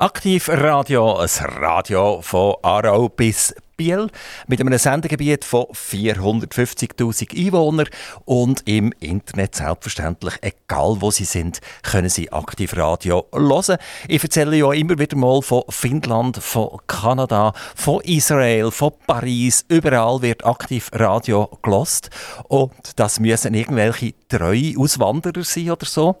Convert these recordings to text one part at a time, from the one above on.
Aktiv Radio, ein Radio von Aarau bis Biel mit einem Sendegebiet von 450.000 Einwohnern und im Internet selbstverständlich, egal wo Sie sind, können Sie Aktiv Radio hören. Ich erzähle ja immer wieder mal von Finnland, von Kanada, von Israel, von Paris. Überall wird Aktiv Radio gelost und das müssen irgendwelche treue Auswanderer sein oder so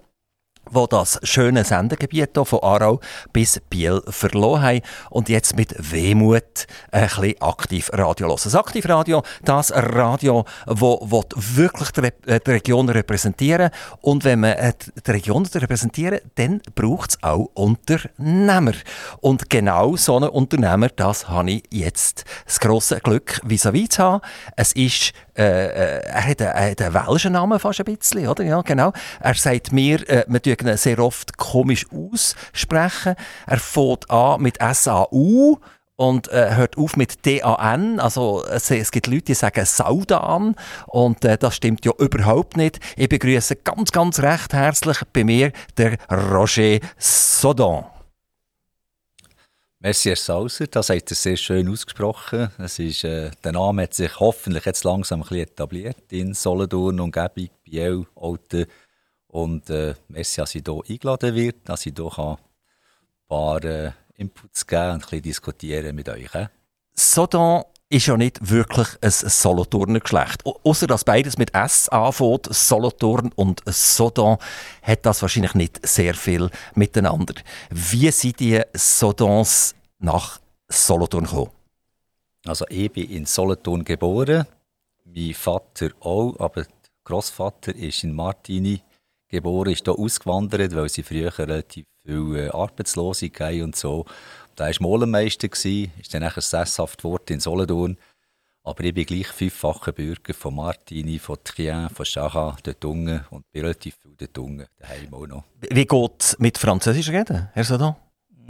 wo das schöne Sendegebiet von Aarau bis Biel verloren haben und jetzt mit Wehmut ein bisschen Aktivradio hören. Das Aktivradio, das Radio, wo, wo wirklich die, äh, Region repräsentieren und wenn man äh, die Region repräsentieren dann braucht es auch Unternehmer. Und genau so einen Unternehmer, das habe ich jetzt das grosse Glück, vis-à-vis -vis zu haben. Es ist äh, äh, er hat einen, welschen Namen fast ein bisschen, oder? Ja, genau. Er sagt mir, äh, wir ihn sehr oft komisch aussprechen. Er fängt an mit S-A-U und äh, hört auf mit D-A-N. Also es, es, gibt Leute, die sagen Saudan und äh, das stimmt ja überhaupt nicht. Ich begrüße ganz, ganz recht herzlich bei mir der Roger Sodan. Merci, Herr Sauser. Das hat er sehr schön ausgesprochen. Es ist, äh, der Name hat sich hoffentlich jetzt langsam ein bisschen etabliert in Solothurn, Umgebung, Biel, Alten. Und äh, merci, dass ich hier eingeladen wird, dass ich hier ein paar äh, Inputs geben und ein bisschen diskutieren mit euch. Äh. Sodan ist ja nicht wirklich ein Solothurner Geschlecht. Außer dass beides mit S anfängt, Solothurn und Sodan, hat das wahrscheinlich nicht sehr viel miteinander. Wie sind die Sodans nach Solothurn gekommen? Also ich bin in Solothurn geboren, mein Vater auch, aber der Großvater ist in Martini geboren, ist hier ausgewandert, weil sie früher relativ viel äh, Arbeitslose und so. Da war Molenmeister, ist dann nachher sesshaft geworden in Solothurn. Aber ich bin gleich fünffacher Bürger von Martini, von Trien, von Chacha, dort unten und bin relativ viel dort unten, daheim auch noch. Wie geht es mit Französisch reden, Herr Sodan?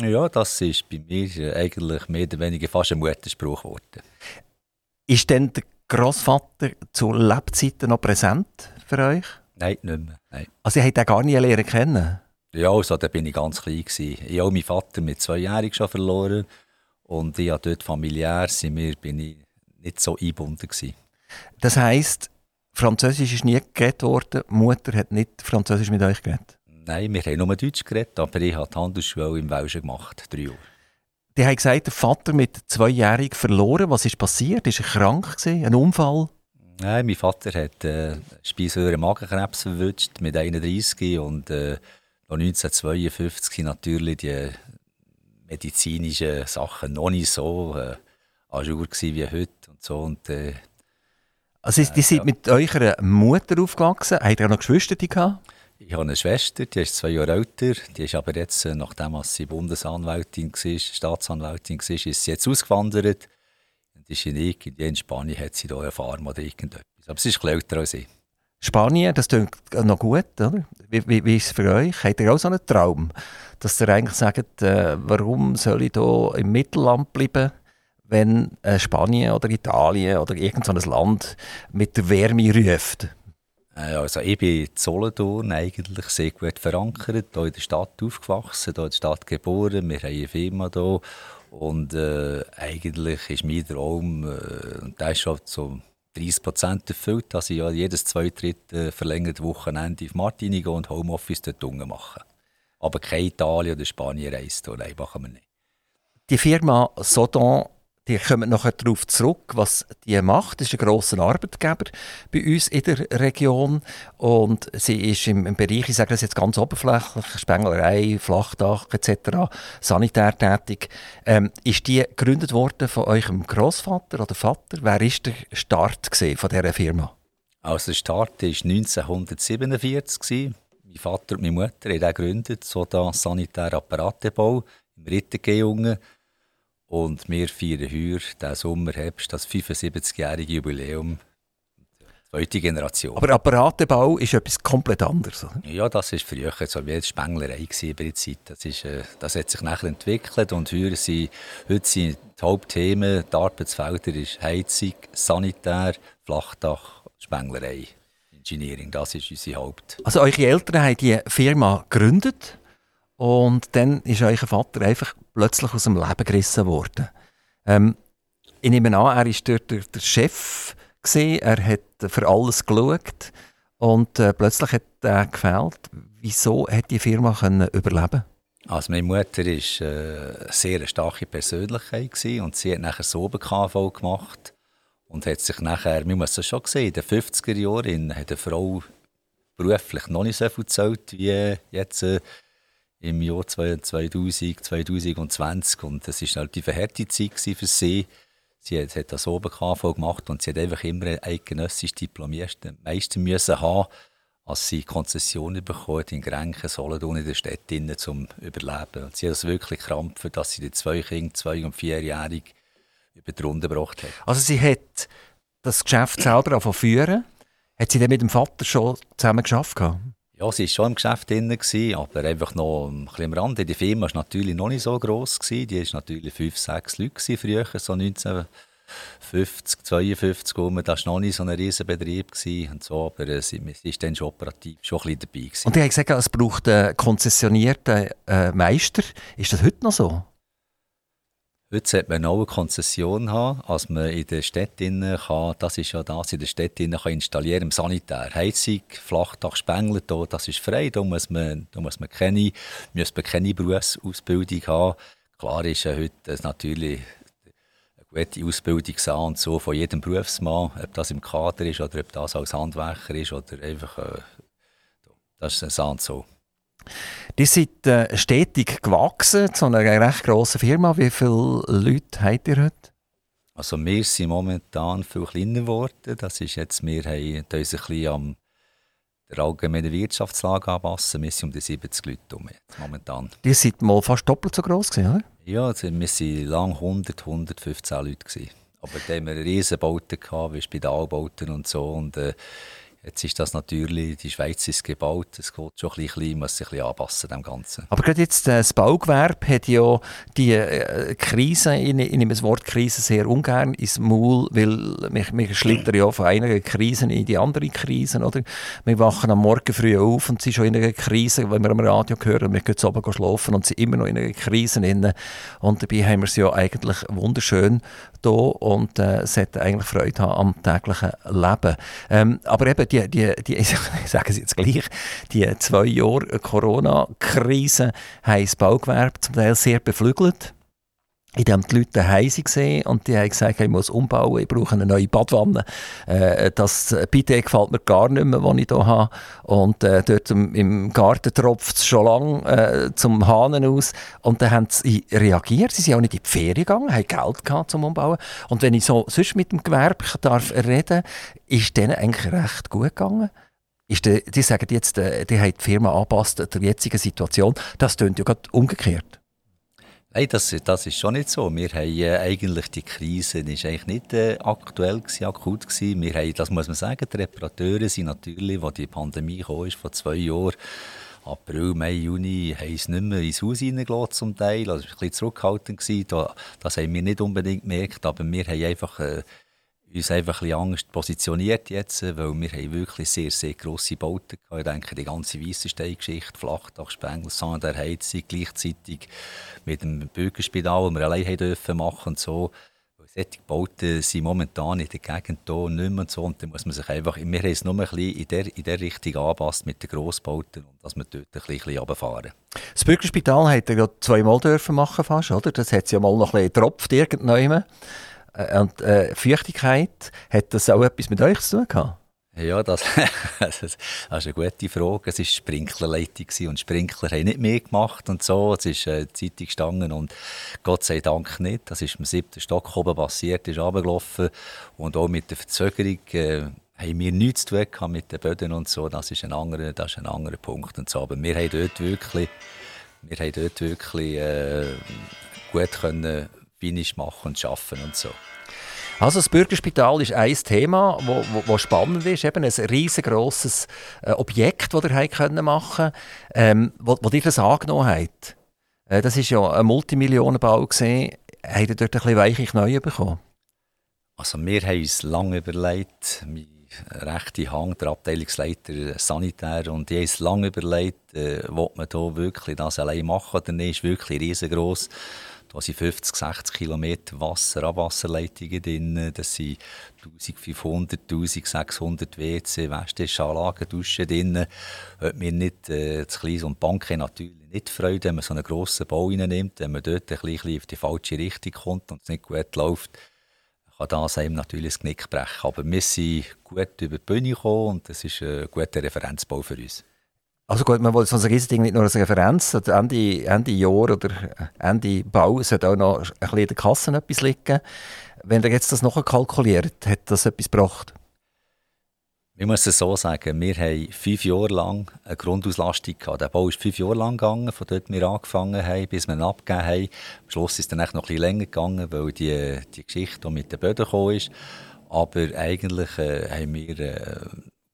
Ja, das ist bei mir eigentlich mehr oder weniger fast ein Mutterspruch geworden. Ist denn der Großvater zu Lebzeiten noch präsent für euch? Nein, nicht mehr. Nein. Also, ihr habt ihn gar nie lernen kennen? Ja, also, da bin ich ganz klein. Gewesen. Ich habe meinen Vater mit zweijährig schon verloren. Und ich habe dort familiär sind wir, bin ich nicht so eingebunden. Gewesen. Das heisst, Französisch ist nie geredet worden, Mutter hat nicht Französisch mit euch geredet? Nein, wir haben nur Deutsch geredet, aber ich habe die Handelsschule im Welschen gemacht, drei Jahre. Die haben gesagt, der Vater mit zweijährig verloren. Was ist passiert? Ist er krank gewesen? Ein Unfall? Nein, mein Vater hat äh, Speiseröhre-Magenkrebs verwünscht mit 31 und äh, 1952 natürlich die medizinischen Sachen noch nicht so äh, an Jour wie heute und so. Und, äh, also die sind ja. mit eurer Mutter aufgewachsen? Habt ihr auch noch Geschwister gehabt? Ich habe eine Schwester, die ist zwei Jahre älter. Die ist aber jetzt, äh, nachdem sie Bundesanwältin war, Staatsanwältin war, ist sie jetzt ausgewandert. Und ist in, in Spanien hat sie da eine Farm oder irgendetwas. Aber sie ist älter als ich. Spanien, das klingt noch gut, oder? Wie, wie, wie ist es für euch? Habt ihr auch so einen Traum, dass ihr eigentlich sagt, äh, warum soll ich hier im Mittelland bleiben, wenn äh, Spanien oder Italien oder irgendein so Land mit der Wärme ruft? Äh, also ich bin in Solothurn eigentlich sehr gut verankert, hier in der Stadt aufgewachsen, hier in der Stadt geboren, wir haben eine Firma hier und äh, eigentlich ist mein Traum, äh, und der ist schon so 30 Prozent erfüllt, dass ich ja jedes zweite, dritte verlängerte Wochenende auf Martini gehe und Homeoffice dort unten mache. Aber keine Italien oder Spanien reist, nein, machen wir nicht. Die Firma Sodon die kommen nachher darauf zurück, was die macht. Das ist ein grosser Arbeitgeber bei uns in der Region. Und sie ist im, im Bereich, ich sage das jetzt ganz oberflächlich, Spenglerei, Flachdach etc., sanitär tätig. Ähm, ist die gegründet worden von eurem Großvater oder Vater? Wer ist der Start von dieser Firma? Also der Start war 1947. Mein Vater und meine Mutter haben gegründet, so da Sanitärapparatebau im Rittergehungen. Und wir feiern heuer, diesen Sommer, Herbst, das 75-jährige Jubiläum zweite Generation. Aber Apparatebau ist etwas komplett anderes, oder? Ja, das war früher so wie eine Spenglerei bei der Zeit. Das, ist, äh, das hat sich nachher entwickelt und heute sind, heute sind die Hauptthemen, die Arbeitsfelder ist Heizung, Sanitär, Flachdach, Spenglerei, Engineering. Das ist unsere Haupt. Also eure Eltern haben die Firma gegründet und dann ist euer Vater einfach plötzlich aus dem Leben gerissen worden. Ähm, ich nehme an, er war dort der, der Chef, gewesen, er hat für alles geschaut und äh, plötzlich hat er gefehlt. Wieso hat die Firma können überleben also meine Mutter war äh, eine sehr starke Persönlichkeit gewesen, und sie hat nachher so KV gemacht und hat sich nachher, wir muss es schon sehen, in den 50er Jahren hat eine Frau beruflich noch nicht so viel gezahlt wie jetzt äh, im Jahr 2000, 2020 und das war halt die verhärtete Zeit für sie. Sie hat, hat das oben KV gemacht und sie hat einfach immer ein eidgenössisch Diplomierten Meister müssen haben, als sie Konzessionen bekommen in Grenken, Solothurn in der Stadt um zu überleben. Und sie hat es wirklich krampfen, dass sie die zwei Kinder, zwei- und vierjährig, über die Runde gebracht hat. Also sie hat das Geschäft selber führen. Hat sie dann mit dem Vater schon zusammen geschafft? Ja, sie war schon im Geschäft drin, aber einfach noch ein bisschen am Rande. Die Firma war natürlich noch nicht so gross. Die war natürlich fünf, sechs Leute früher, so 1950, 52 rum. Das war noch nicht so ein riesen Betrieb. Und so, aber äh, sie, ist dann schon operativ schon ein bisschen dabei. Gewesen. Und die haben gesagt, es braucht einen konzessionierten äh, Meister. Ist das heute noch so? Heute sollte man auch eine Konzession haben, als man in der Stadt kann, das ist ja das, in der Stadt kann installieren im Sanitär. Heizung, Flachdach, Spengler, da, das ist frei, da muss man, da muss man keine, muss man keine Berufsausbildung haben. Klar ist ja heute natürlich eine gute Ausbildung sein und so von jedem Berufsmann, ob das im Kader ist oder ob das als Handwerker ist oder einfach, äh, das ist ein so. Die sind äh, stetig gewachsen zu einer recht grossen Firma. Wie viele Leute habt ihr heute? Also wir sind momentan viel kleiner geworden. Das ist jetzt, wir haben uns ein bisschen am der allgemeinen Wirtschaftslage anpassen. Wir sind um die 70 Leute um momentan. Die sind mal fast doppelt so groß gewesen, oder? Ja, also wir waren lang 100, 115 Leute. Gewesen. Aber da haben wir Riesenbauten gehabt, wie Spitalbauten und so. Und, äh, Jetzt ist das natürlich, die Schweiz ist gebaut, es geht schon ein bisschen, muss sich ein bisschen anpassen dem Ganzen. Aber gerade jetzt äh, das Baugewerbe hat ja die äh, Krise, ich, ich nehme das Wort Krise sehr ungern ins Maul, weil wir, wir schlittern ja von einer Krise in die andere Krise, oder? Wir wachen am Morgen früh auf und sind schon in einer Krise, wenn wir am Radio hören, wir gehen oben schlafen und sind immer noch in einer Krise drin. Und dabei haben wir es ja eigentlich wunderschön hier und äh, sollten eigentlich Freude haben am täglichen Leben. Ähm, aber eben die, die, die, ich sage es jetzt gleich, die zwei Jahre Corona-Krise haben das Baugewerbe zum Teil sehr beflügelt in dem die Leute daheim waren und die haben gesagt, ich muss umbauen, ich brauche eine neue Badwanne. Äh, das Bidet gefällt mir gar nicht mehr, das ich hier habe. Und äh, dort im, im Garten tropft es schon lange äh, zum Hahnen aus. Und dann haben sie reagiert. Sie sind auch nicht in die Ferien gegangen, haben Geld gehabt zum Umbauen. Und wenn ich so sonst mit dem Gewerbe darf reden, ist denen eigentlich recht gut gegangen. Ist die, die sagen jetzt, äh, die haben die Firma angepasst an der jetzigen Situation. Das klingt ja gerade umgekehrt. Nein, das, das ist schon nicht so. Wir haben äh, eigentlich die Krise ist eigentlich nicht äh, aktuell gewesen, akut gewesen. Wir haben, das muss man sagen, die Reparateure sind natürlich, als die Pandemie kam, ist vor zwei Jahren, April, Mai, Juni, haben es nicht mehr ins Haus reingelassen zum Teil. Also, es war ein bisschen zurückhaltend. Gewesen. Das haben wir nicht unbedingt gemerkt, aber wir haben einfach äh, uns einfach ein bisschen Angst positioniert jetzt, weil wir haben wirklich sehr, sehr grosse Bauten gehabt. Ich denke, die ganze Weissenstein-Geschichte, Flachdach, Spengel, Sander, Heizung, gleichzeitig mit dem Bürgerspital, das wir allein dürfen machen und so. Solche Bauten sind momentan in der Gegend hier nicht mehr so. Und dann muss man sich einfach, wir haben es nur ein bisschen in der, in der Richtung angepasst mit den Grossbauten und dass wir dort ein bisschen, runterfahren. Das Bürgerspital hat ja zweimal dürfen machen fast, oder? Das hat ja mal noch ein bisschen getropft irgendwann. Äh, und äh, Feuchtigkeit, hat das auch etwas mit euch zu tun gehabt? Ja, das, das ist eine gute Frage. Es war Sprinklerleitung und Sprinkler haben nicht mehr gemacht und so. Es ist äh, Zeitung gestanden und Gott sei Dank nicht. Das ist im siebten Stock oben passiert, ist runtergelaufen und auch mit der Verzögerung äh, haben wir nichts zu tun mit den Böden und so. Das ist ein anderer, das ist ein anderer Punkt und so. Aber wir haben dort wirklich, wir haben dort wirklich äh, gut können Finish machen und arbeiten und so. Also das Bürgerspital ist ein Thema, wo, wo, wo spannend ist, eben ein riesengroßes äh, Objekt, das ihr können machen, ähm, wo, wo ihr das angenommen habt. Äh, das ist ja ein Multimillionenbau gesehen. Habt ihr dort ein bisschen weiche Knie bekommen? Also wir haben uns lange überlegt, mein rechte Hand, der Abteilungsleiter Sanitär. Und ich habe es lange überlegt, äh, ob man da wirklich das allein machen oder nicht. Ist wirklich riesengroß. Da sind 50, 60 Kilometer Wasser, Abwasserleitungen drin. Das sind 1500, 1600 WC, Wäschtischanlagen, Duschen drin. Hört mir nicht, äh, das Kleine und Bank natürlich nicht Freude, wenn man so einen grossen Bau reinnimmt, wenn man dort ein bisschen auf die falsche Richtung kommt und es nicht gut läuft kann das einem natürlich das Knick brechen. Aber wir sind gut über die Bühne gekommen und das ist ein guter Referenzbau für uns. Also gut, man wollte so ein Ding nicht nur als Referenz, Ende, Ende Jahr oder Ende Bau sollte auch noch ein bisschen in der Kasse etwas liegen. Wenn ihr jetzt das noch kalkuliert, hat das etwas gebracht? Ich muss es so sagen, wir haben fünf Jahre lang eine Grundauslastung gehabt. Der Bau ist fünf Jahre lang gegangen, von dort wir angefangen haben, bis wir ihn abgegeben haben. Am Schluss ist es dann noch bisschen länger gegangen, weil die, die Geschichte mit den Böden gekommen ist. Aber eigentlich äh, haben wir äh,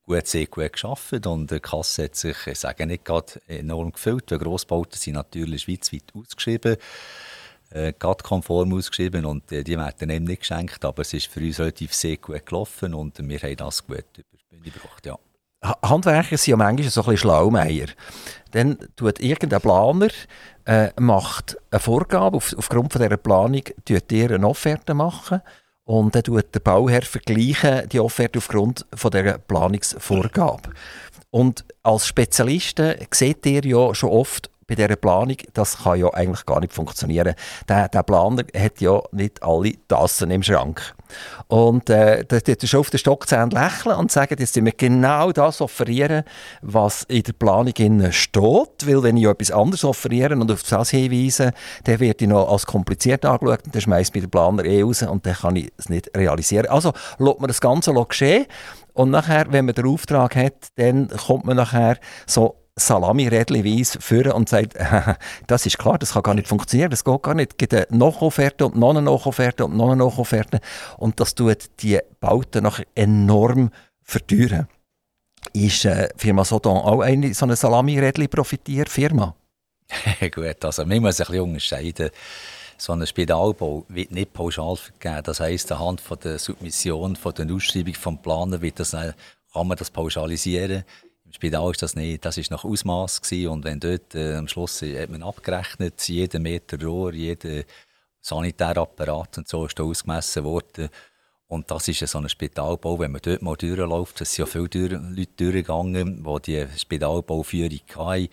gut, sehr gut geschafft und die Kasse hat sich, ich sage nicht gerade enorm gefüllt, weil Grossbauten sind natürlich schweizweit ausgeschrieben äh, konform ausgeschrieben und äh, die werden eben nicht geschenkt, aber es ist für uns relativ sehr gut gelaufen und wir haben das gut über die gebracht, ja. Handwerker sind ja manchmal so ein bisschen Schlaumeier. Dann tut irgendein Planer äh, macht eine Vorgabe, auf, aufgrund von dieser Planung tut ihr eine Offerte machen und dann tut der Bauherr vergleichen die Offerte aufgrund von dieser Planungsvorgabe. Und als Spezialisten seht ihr ja schon oft bei dieser Planung, das kann ja eigentlich gar nicht funktionieren. Der, der Planer hat ja nicht alle Tassen im Schrank. Und äh, da tut er schon auf den Stockzähnen lächeln und sagen, jetzt wir genau das offerieren, was in der Planung steht. Weil wenn ich etwas anderes offeriere und auf das hinweise, dann wird ich noch als kompliziert angeschaut und dann schmeißt mir der Planer eh raus und dann kann ich es nicht realisieren. Also lässt man das Ganze geschehen und nachher, wenn man den Auftrag hat, dann kommt man nachher so Salami-Rädli-weise führen und sagt, das ist klar, das kann gar nicht funktionieren, das geht gar nicht. Es gibt eine Nachofferte und noch eine Nachofferte und noch eine Nachofferte und das tut die Bauten nachher enorm verteuern. Ist äh, Firma Sodon auch eine so eine Salami-Rädli-Profitier-Firma? Gut, also wir müssen ein bisschen unterscheiden. So ein Spitalbau wird nicht pauschal vergeben. Das heisst, anhand von der Submission, von der Ausschreibung vom Planer wird das, kann man das pauschalisieren. Spital ist das nicht, das ist nach Ausmaß und wenn dort äh, am Schluss hat man abgerechnet, jeden Meter Rohr, jeden Sanitärapparat und so ist da ausgemessen worden. Und das ist so ein Spitalbau, wenn man dort mal durchläuft, es sind ja viele Leute durchgegangen, die die Spitalbauführung hatten.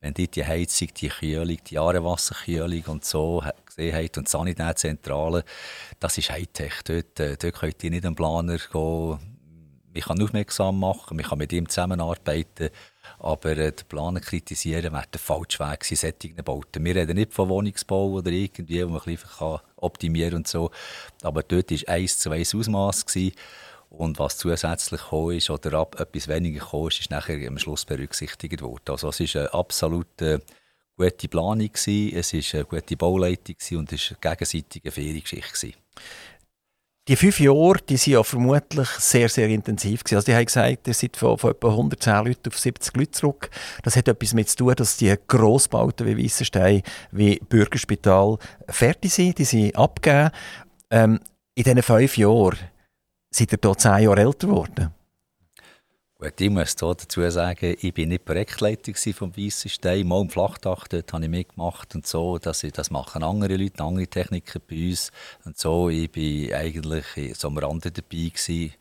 Wenn dort die Heizung, die Kühlung, die Aarewasserkühlung und so gesehen haben und die Sanitärzentrale, das ist Hightech. Dort, äh, dort könnt ihr nicht einen Planer gehen, man kann aufmerksam machen, man kann mit ihm zusammenarbeiten, aber äh, den Planer kritisieren wäre der falsche Weg in solchen Bauten. Wir reden nicht von Wohnungsbau oder irgendwie, wo man ein bisschen optimieren und so, aber dort war eins zu eins Ausmaß und was zusätzlich gekommen ist oder ab etwas weniger gekommen ist, ist nachher am Schluss berücksichtigt worden. Also es war eine absolut äh, gute Planung, gewesen, es war eine gute Bauleitung und es war eine gegenseitige faire Geschichte. Die fünf Jahre die sind ja vermutlich sehr, sehr intensiv. Gewesen. Also die haben gesagt, ihr seid von, von etwa 110 Leuten auf 70 Leute zurück. Das hat etwas damit zu tun, dass die Grossbauten wie Weissenstein, wie Bürgerspital fertig sind. Die sind abgegeben. Ähm, in diesen fünf Jahren seid ihr hier zehn Jahre älter geworden. Gut, ich muss dazu sagen, ich bin nicht Projektleiter vom Weissen Stein. Mal im Flachdach, dort habe ich mitgemacht und so. Das, das machen andere Leute, andere Techniker bei uns. Und so, ich bin eigentlich so am Rande dabei gewesen.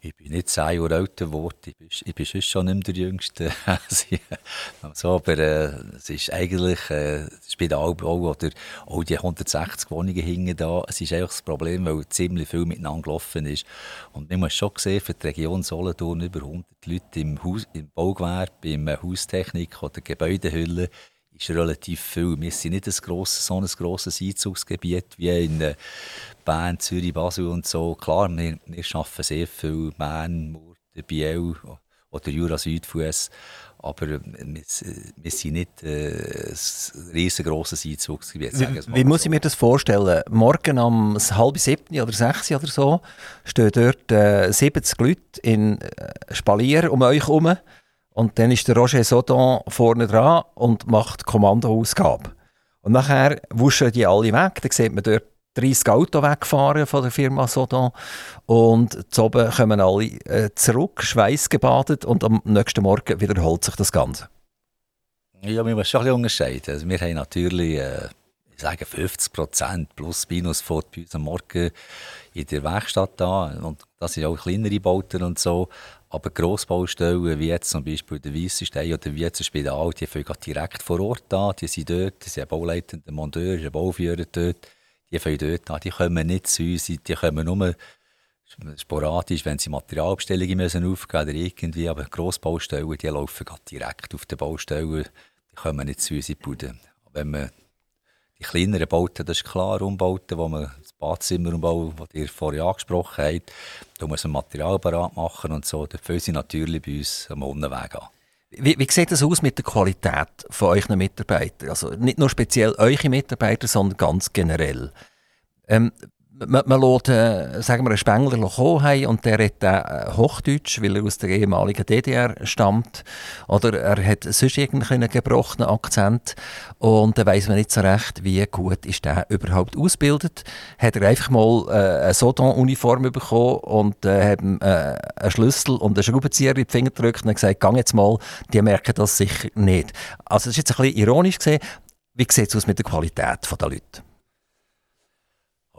Ich bin nicht zehn Jahre älter geworden, ich bin, ich bin schon nicht mehr der Jüngste. so, aber äh, es ist eigentlich äh, das Spitalbau oder auch die 160 Wohnungen hingen da. Es ist einfach das Problem, weil ziemlich viel miteinander gelaufen ist. Und man muss schon sehen, für die Region Solothurn über 100 Leute im, Haus, im Baugewerbe, im Haustechnik oder Gebäudehülle ist relativ viel. Wir sind nicht ein grosses, so ein grosses Einzugsgebiet wie in äh, Bern, Zürich, Basel und so. Klar, wir, wir arbeiten sehr viel Bern, Murten, Biel oder Jura Südfuss. Aber wir, wir sind nicht äh, ein riesengroßes Einzugsgebiet. Wie, wie muss ich mir das vorstellen? Morgen um halb sieben oder sechs oder so stehen dort äh, 70 Leute in äh, Spalier um euch herum und dann ist der Roger Sodon vorne dran und macht Kommandoausgabe. Und nachher wuschen die alle weg. Dann sieht man dort 30 Autos weggefahren von der Firma Sodon und oben kommen alle äh, zurück, schweißgebadet und am nächsten Morgen wiederholt sich das Ganze. Ja, wir müssen schon ein bisschen unterscheiden. Also wir haben natürlich, äh, ich sage 50 Prozent plus minus vor bei uns am Morgen in der Werkstatt da und das sind auch kleinere Bauten und so. Aber Grossbaustellen, wie jetzt zum Beispiel der Weissenstein oder wie jetzt ein Spital, die fangen direkt vor Ort an, die sind dort, die sind Bauleitende, Monteur, ein Bauführer dort, die fangen dort an, die kommen nicht zu uns, die kommen nur sporadisch, wenn sie Materialbestellungen müssen aufgeben oder irgendwie, aber Grossbaustellen, die laufen direkt auf den Baustellen, die kommen nicht zu uns in die Bude. Wenn man die kleineren Bauten, das ist klar, Umbauten, wo man das Badzimmer umbauen, das ihr vorher angesprochen habt, da muss man Material parat machen und so, da fangen sie natürlich bei uns am Unweg an. Wie, wie sieht das aus mit der Qualität von euren Mitarbeitern? Also nicht nur speziell eure Mitarbeiter, sondern ganz generell. Ähm, man, man lässt, äh, sagen wir, einen Spengler kommen und der redet äh, Hochdeutsch, weil er aus der ehemaligen DDR stammt. Oder er hat sonst irgendeinen gebrochenen Akzent. Und dann weiss man nicht so recht, wie gut ist der überhaupt ausgebildet. Hat er einfach mal äh, eine Sodon-Uniform bekommen und äh, hat äh, einen Schlüssel und einen Schraubenzieher in die Finger gedrückt und gesagt, gang jetzt mal, die merken das sicher nicht. Also das ist jetzt ein bisschen ironisch gesehen. Wie sieht es aus mit der Qualität der Leute?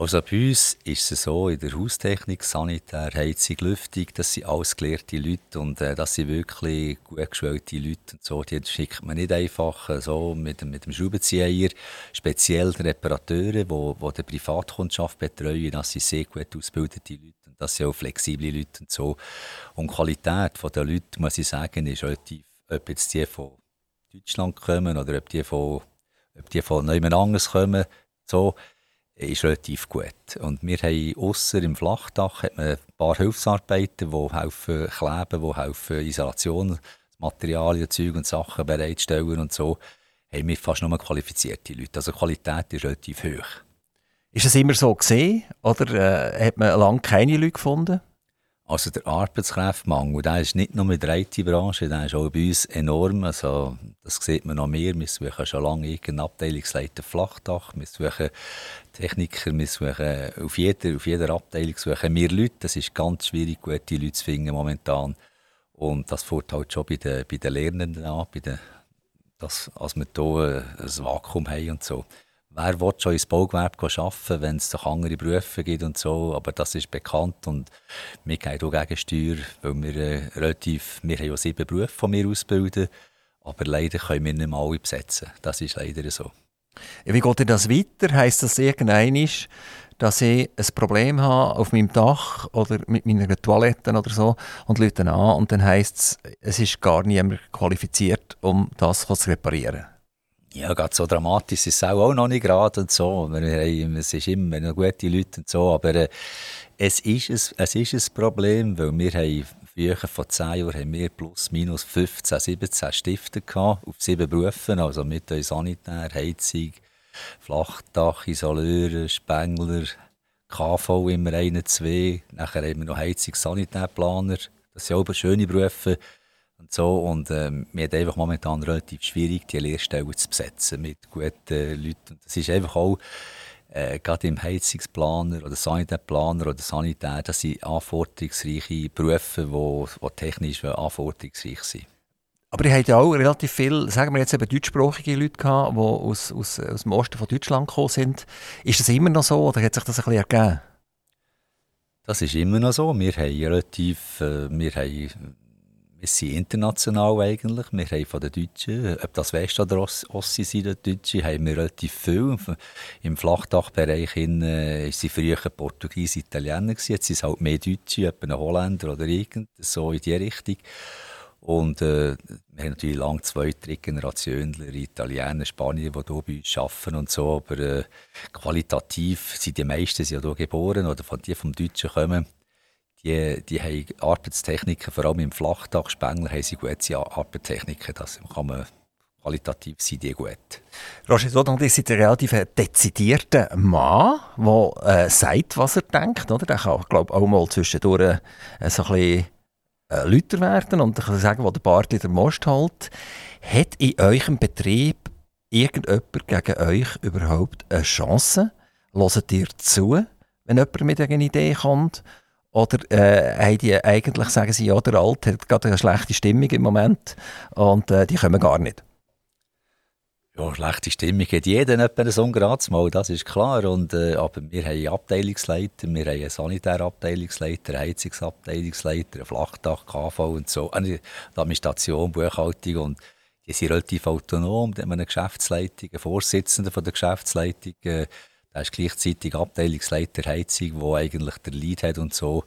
Also bei uns ist es so, in der Haustechnik, Sanitär, Heizung, Lüftung, das sind alles gelehrte Leute und äh, das sind wirklich gut geschwellte Leute und so. Die schickt man nicht einfach äh, so mit, mit dem Schraubenzieher. Speziell die Reparateure, die die Privatkundschaft betreuen, das sind sehr gut ausgebildete Leute und das sind auch flexible Leute und so. Und die Qualität der Leute, muss ich sagen, ist relativ, ob jetzt die von Deutschland kommen oder ob die von, ob die von jemand anderes kommen, so ist relativ gut. Und wir haben ausser im Flachdach hat man ein paar Hilfsarbeiten, die helfen kleben, die helfen Isolation, Materialien, Zeug und Sachen bereitstellen und so. Haben wir fast nur qualifizierte Leute. Also die Qualität ist relativ hoch. Ist es immer so gesehen oder äh, hat man lange keine Leute gefunden? Also der Arbeitskräftemangel, der ist nicht nur in der IT-Branche, der ist auch bei uns enorm. Also das sieht man noch mehr. Wir suchen schon lange irgendeinen Abteilungsleiter Flachdach, wir suchen Techniker, wir suchen auf jeder, auf jeder Abteilung suchen wir Leute. Das ist ganz schwierig, gute Leute zu finden momentan. Und das fällt halt schon bei den, bei den Lernenden an, bei den, dass, als wir hier ein Vakuum haben und so wer will schon ins Baugewerbe arbeiten, wenn es doch andere Berufe gibt und so, aber das ist bekannt und wir gehen auch gegen Steuer, weil wir äh, relativ, wir haben ja sieben Berufe, die wir ausbilden, aber leider können wir nicht alle besetzen. Das ist leider so. Wie geht denn das weiter? Heißt das irgendein dass ich ein Problem habe auf meinem Dach oder mit meiner Toilette oder so und Leute an und dann heisst es, es ist gar niemand qualifiziert, um das zu reparieren? Ja, gerade so dramatisch ist es auch noch nicht gerade und so. Es ist immer noch gute Leute und so, aber äh, es, ist ein, es ist ein Problem, weil wir haben früher, vor zehn Jahren, haben wir plus minus 15, 17 Stifte auf sieben Berufen, also mit Sanitär, Heizung, Flachdach, Isoleure, Spengler, KV immer eine, zwei, nachher haben wir noch Heizung, Sanitärplaner, das sind auch schöne Berufe und so. Und ähm, wir haben einfach momentan relativ schwierig, die Lehrstellen zu besetzen mit guten Leuten. Und das ist einfach auch, äh, gerade im Heizungsplaner oder Sanitärplaner oder Sanitär, das sind anforderungsreiche Berufe, die wo, wo technisch anforderungsreich sind. Aber ihr habt ja auch relativ viel, sagen wir jetzt eben deutschsprachige Leute gehabt, die aus, aus, aus dem Osten von Deutschland gekommen sind. Ist das immer noch so oder hat sich das ein bisschen ergeben? Das ist immer noch so. Wir haben relativ, äh, wir haben wir sind international eigentlich. Wir haben von den Deutschen, ob das West- oder Ossi sind, die Deutschen, haben wir relativ viel. Im Flachdachbereich waren sie früher Portugiesen, Italiener. Jetzt sind es halt mehr Deutsche, etwa ein Holländer oder irgend, so in die Richtung. Und äh, wir haben natürlich lange zwei, drei Generationen Italiener, Spanier, die hier bei uns arbeiten und so. Aber äh, qualitativ sind die meisten sind ja hier geboren oder von die vom Deutschen kommen die, die haben Arbeitstechniken, vor allem im Flachdach Spengler haben sie gute Arbeitstechniken. Das kann man qualitativ sind die gut. Roger Sodon, ihr seid ein relativ dezidierter Mann, der äh, sagt, was er denkt. Oder? Der kann, glaube auch mal zwischendurch äh, so ein bisschen äh, lauter werden und kann sagen, wo der Bartli der Most hält. Hat in eurem Betrieb irgendjemand gegen euch überhaupt eine Chance? Hört ihr zu, wenn jemand mit einer Idee kommt? Oder äh, die eigentlich sagen sie, ja, der Alte hat gerade eine schlechte Stimmung im Moment und äh, die kommen gar nicht? Ja, schlechte Stimmung hat jeder etwa so Mal, das ist klar. Und, äh, aber wir haben Abteilungsleiter, wir haben einen Sanitärabteilungsleiter, einen Heizungsabteilungsleiter, einen Flachdach, KV und so, eine Administration, Buchhaltung und die sind relativ autonom. Da haben eine Geschäftsleitung, einen Vorsitzenden der Geschäftsleitung, äh, der ist gleichzeitig Abteilungsleiter Heizung, der eigentlich der Lead hat und so.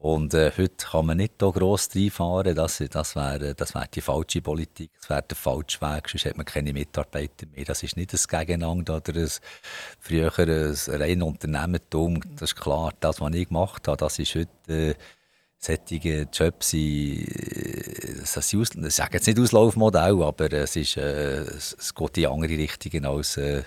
Und äh, heute kann man nicht hier gross reinfahren. Das, das wäre das wär die falsche Politik, das wäre der falsche Weg. Sonst hat man keine Mitarbeiter mehr. Das ist nicht ein Gegeneinander oder ein früher ein rein Unternehmertum. Das ist klar. Das, was ich gemacht habe, das ist heute äh, solche Jobs. Äh, das ist, ich sage jetzt nicht Auslaufmodell, aber es, ist, äh, es geht in andere Richtungen als äh,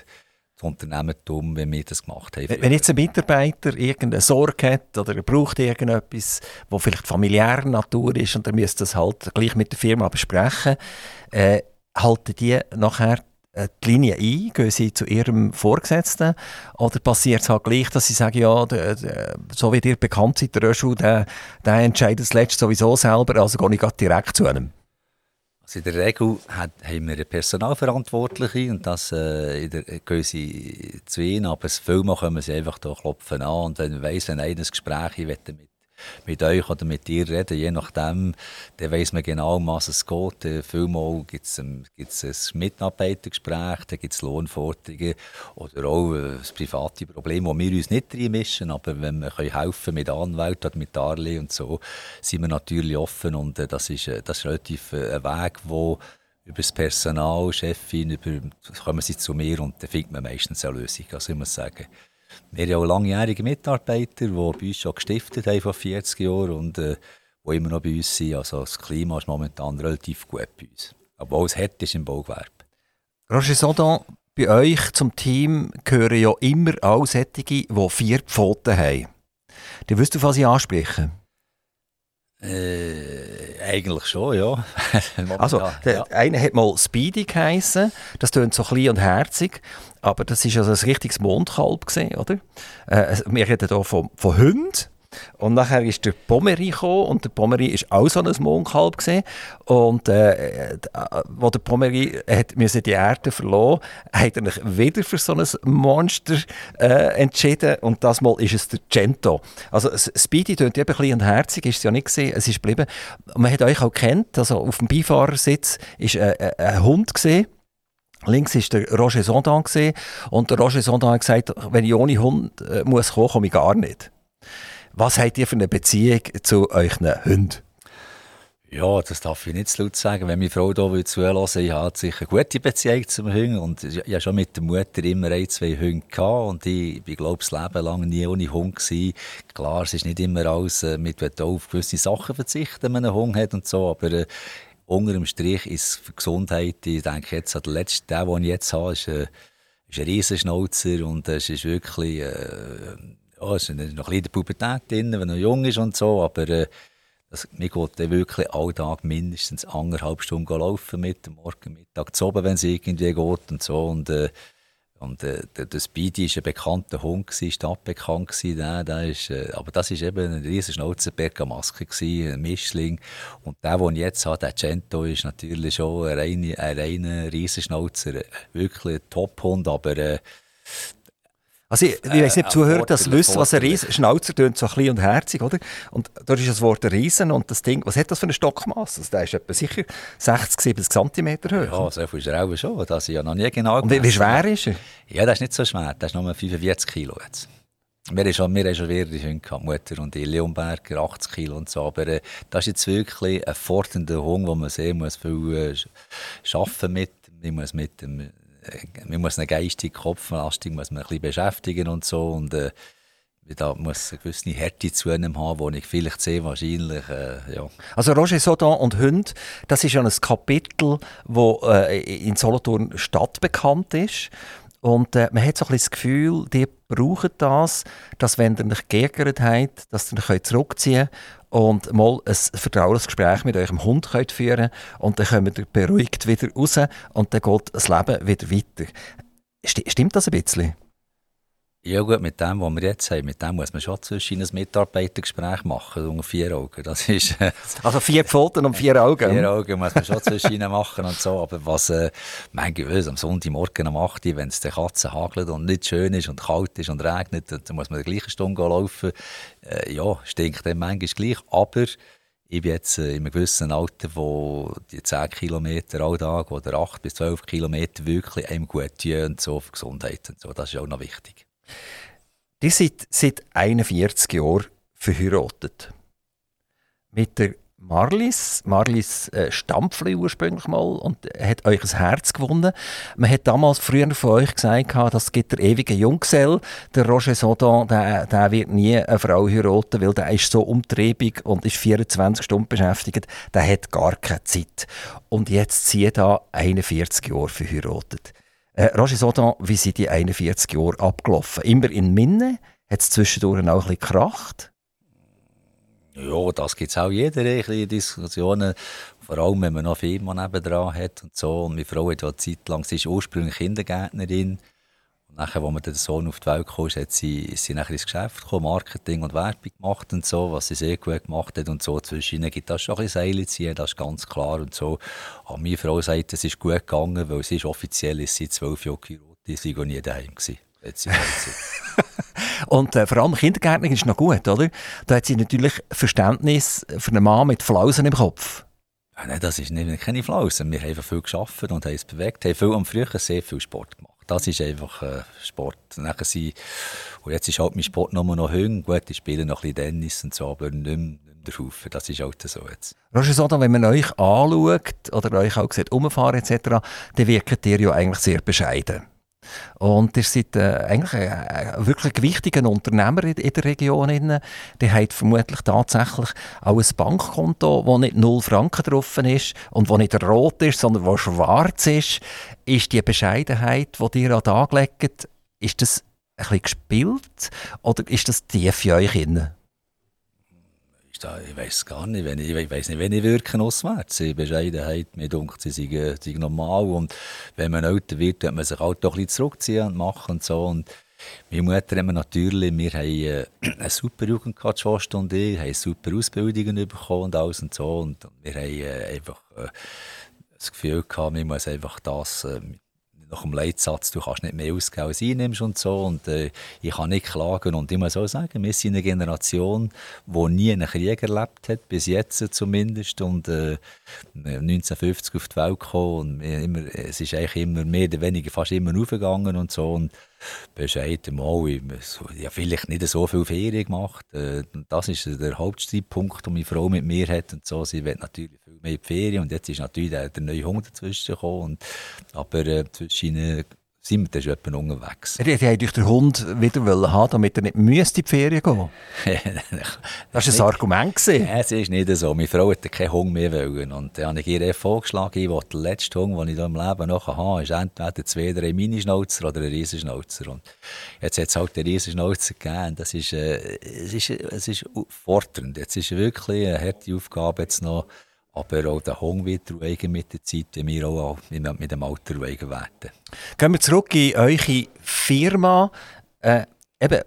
Unternehmertum, wenn wir das gemacht haben. Wenn jetzt ein Mitarbeiter irgendeine Sorge hat oder er braucht irgendetwas, wo vielleicht familiärer Natur ist und er müsste das halt gleich mit der Firma besprechen, äh, halten die nachher äh, die Linie ein? Gehen sie zu ihrem Vorgesetzten? Oder passiert es halt gleich, dass sie sagen, ja, der, der, so wie dir bekannt seid, der Röschel, der, der entscheidet das Letzte sowieso selber, also gehe ich direkt zu einem? Also in der Regel hat, haben wir einen Personalverantwortliche und das äh, in der, gehen sie zu ihnen, aber das Filmen können sie einfach da klopfen an und dann weiss, wenn einer ein Gespräch mit mit euch oder mit dir reden, je nachdem, dann weiss man genau, um was es geht. Äh, vielmal gibt es ein, ein Mitarbeitergespräch, dann gibt es Lohnforderungen oder auch äh, private Problem, wo wir uns nicht reinmischen, aber wenn wir können helfen mit Anwälten oder mit Darlehen und so, sind wir natürlich offen und äh, das ist, das ist relativ ein Weg, wo über das Personal, Chefin, über, kommen sie zu mir und dann findet man meistens eine Lösung. Also ich muss sagen, wir haben auch langjährige Mitarbeiter, die bei uns schon gestiftet haben vor 40 Jahren und äh, die immer noch bei uns sind. Also das Klima ist momentan relativ gut bei uns. Obwohl es hart ist im Baugewerbe. Roger Sodan, bei euch zum Team gehören ja immer auch solche, die vier Pfoten haben. Du wirst auf was ich ansprechen? Äh, eigentlich schon, ja. also, der ja. eine hat mal Speedy geheissen. Das klingt so klein und herzig. Aber das war also ein richtiges Mondkalb, gewesen, oder? Äh, wir reden hier von, von Hunden. Und nachher ist der Pommery gekommen und der Pommery war auch so ein Mondkalb gewesen. Und äh, wo der Pommery hat die Erde verloren, hat er sich wieder für so ein Monster äh, entschieden und das Mal ist es der Cento. Also Speedy klingt eben ein bisschen herzig, ist es ja nicht gesehen, es ist geblieben. Man hat euch auch kennt, also auf dem Beifahrersitz ist äh, äh ein Hund gesehen. Links war der Roger Sondan und der Roger Sondan hat gesagt, wenn ich ohne Hund äh, muss kommen, komme ich gar nicht. Was habt ihr für eine Beziehung zu euren Hunden? Ja, das darf ich nicht zu laut sagen. Wenn meine Frau hier zuhören ich habe sicher eine gute Beziehung zum Hund. Und ich habe schon mit der Mutter immer ein, zwei Hunde gehabt. Und ich bin, glaube ich, das Leben lang nie ohne Hund gewesen. Klar, es ist nicht immer alles äh, mit auf gewisse Sachen verzichten, wenn man einen Hund hat und so. Aber äh, unter dem Strich ist für Gesundheit, ich denke jetzt an den letzten, der, den ich jetzt habe, ist, äh, ist ein Riesenschnauzer und es ist wirklich, äh, ja, es ist noch ein bisschen in der Pubertät drin, wenn er jung ist und so, aber äh, das, mir geht dann wirklich Tag mindestens anderthalb Stunden laufen mit, Morgen, Mittag, zu oben, wenn es irgendwie geht und so. Und, äh, und äh, der, der Speedy war ein bekannter Hund, stadtbekannt gewesen, der, der ist, äh, aber das war eben ein riesen Schnauzer Bergamaske, ein Mischling. Und der, den ich jetzt habe, der Cento, ist natürlich schon ein reiner, ein reiner Riesenschnauzer, wirklich ein Top-Hund, aber äh, also ich, ich weiß nicht, äh, Zuhörer das wissen, was ein Riesen, Schnauzer tönt so klein und herzig, oder? Und da ist das Wort Riesen und das Ding, was hat das für eine Stockmasse? Also der ist etwa sicher 60, 70 cm hoch. Ja, so viel ist er auch schon, das ich ja noch nie genau Und wie, wie schwer ist er? Ja, das ist nicht so schwer, das ist nur 45 Kilo jetzt. Wir haben schon, wir haben schon mehrere Hunde gehabt, Mutter und ich, Leonberger, 80 Kilo und so. Aber äh, das ist jetzt wirklich ein fordernder Hund, wo man sehen muss, viel äh, arbeiten mit. Man muss mit dem man muss einen geistigen Kopfbelastung muss man ein bisschen beschäftigen und so und äh, da muss eine gewisse Härte zu einem haben, wo ich vielleicht sehe, wahrscheinlich, äh, ja. Also Roger Sodan und Hund, das ist ja ein Kapitel, das äh, in Solothurn stadtbekannt ist und äh, man hat so ein bisschen das Gefühl, die brauchen das, dass wenn ihr euch geärgert habt, dass ihr euch zurückziehen könnt und mal ein Vertrauensgespräch mit eurem Hund könnt führen und dann kommt ihr beruhigt wieder raus und dann geht das Leben wieder weiter. St stimmt das ein bisschen? Ja gut, mit dem, was wir jetzt haben, mit dem muss man schon zwischen ein Mitarbeitergespräch machen, unter vier Augen. Das ist, äh, also vier Pfoten und vier Augen? Vier Augen muss man schon zwischen machen und so. Aber was äh, manchmal am Sonntagmorgen um 8 Uhr, wenn es der Katzen hagelt und nicht schön ist und kalt ist und regnet, dann muss man die gleiche Stunde laufen. Äh, ja, stinkt dann manchmal gleich. Aber ich bin jetzt äh, in einem gewissen Alter, wo die 10 Kilometer all Tag oder 8 bis 12 Kilometer wirklich einem gut tun und so für Gesundheit und so. Das ist auch noch wichtig. Ihr seid seit 41 Jahren verheiratet. Mit der Marlis. Marlis äh, Stampfli ursprünglich mal und hat euch ein Herz gewonnen. Man hat damals früher von euch gesagt, das gibt der ewige Junggesell. Der Roger Sodon, der, der wird nie eine Frau heiraten, weil der ist so umtriebig und ist 24 Stunden beschäftigt. Der hat gar keine Zeit. Und jetzt sind da 41 Jahre verheiratet. Äh, Roger Sodan, wie sind die 41 Jahre abgelaufen? Immer in Minne? Hat es zwischendurch auch ein bisschen gekracht? Ja, das gibt es auch jeder in Diskussionen. Vor allem, wenn man noch Firma nebendran hat und so. Und meine Frau hat ja Zeit lang, sie ist ursprünglich Kindergärtnerin. Nachher, als der Sohn auf die Welt kam, hat sie, ist sie nachher ins Geschäft gekommen, Marketing und Werbung gemacht und so, was sie sehr gut gemacht hat und so. Zwischen ihnen gibt das schon ein bisschen Seile ziehen, das ist ganz klar und so. Aber meine Frau sagt, es ist gut gegangen, weil sie ist offiziell ist sie zwölf Jahre geheiratet, sie war nie daheim gewesen. und äh, vor allem Kindergärtner ist noch gut, oder? Da hat sie natürlich Verständnis für einen Mann mit Flausen im Kopf. Ja, nein, das ist nicht, keine Flausen. Wir haben viel geschafft und haben es bewegt, haben viel am Frühjahr sehr viel Sport gemacht. Das ist einfach äh, Sport. Sie, und jetzt ist halt mein Sport nur noch höher. Gut, ich spiele noch ein bisschen Tennis und so, aber nicht mehr, nicht mehr der. Das ist halt so jetzt. Roger Soda, wenn man euch anschaut oder euch auch sieht, umfahren etc., dann wirkt ihr ja eigentlich sehr bescheiden. Und ihr seid äh, eigentlich ein, wirklich wichtiger Unternehmer in, in der Region. Der hat vermutlich tatsächlich auch ein Bankkonto, wo nicht 0 Franken drauf ist und wo nicht rot ist, sondern wo schwarz ist. Ist die Bescheidenheit, die ihr an den Tag legt, ist das ein bisschen gespielt oder ist das tief in euch innen? Da, ich weiß gar nicht, wenn ich, ich weiß nicht, wenn ich wirke auswärts. Die Bescheidenheit, mir denkt, sie sind, sind normal. Und wenn man älter wird, wird man sich halt doch ein bisschen zurückziehen und machen und so. Und meine Mutter haben wir natürlich, wir haben äh, eine super Jugend gehabt, Schwester und ich, haben super Ausbildungen bekommen und alles und so. Und wir haben äh, einfach äh, das Gefühl gehabt, man muss einfach das nach dem Leitsatz, du kannst nicht mehr ausgeben, als einnimmst und so. Und äh, ich kann nicht klagen. Und ich muss auch sagen, wir sind eine Generation, die nie einen Krieg erlebt hat, bis jetzt zumindest. Und äh, 1950 auf die Welt gekommen. Und immer, es ist eigentlich immer mehr oder weniger fast immer aufgegangen und so. Und bescheiden mal, ich ja, vielleicht nicht so viel Ferien gemacht. Äh, das ist der Hauptstreitpunkt, den meine Frau mit mir hat und so. Sie will natürlich viel mehr Ferien und jetzt ist natürlich der, neue Hunger dazwischen gekommen. Und, aber äh, zwischen sind wir dann schon unterwegs. Ihr wollt euch den Hund wieder haben, damit er nicht müsste in die Ferien gehen Das war ein Argument. Gewesen. Ja, es ist nicht so. Meine Frau wollte keinen Hund mehr. Wollen. Und dann habe ich ihr vorgeschlagen, ich wollte den letzten Hund, den ich hier im Leben noch habe, ist entweder zwei, drei Mini-Schnauzer oder ein Riesenschnauzer. Und jetzt hat es halt einen Riesenschnauzer gegeben. Das ist, äh, es ist, es ist fordernd. Jetzt ist wirklich eine harte Aufgabe, jetzt noch aber auch der Hong wird ruhiger mit der Zeit, wie wir auch mit dem Alter ruhiger werden. Gehen wir zurück in eure Firma. Äh, eben,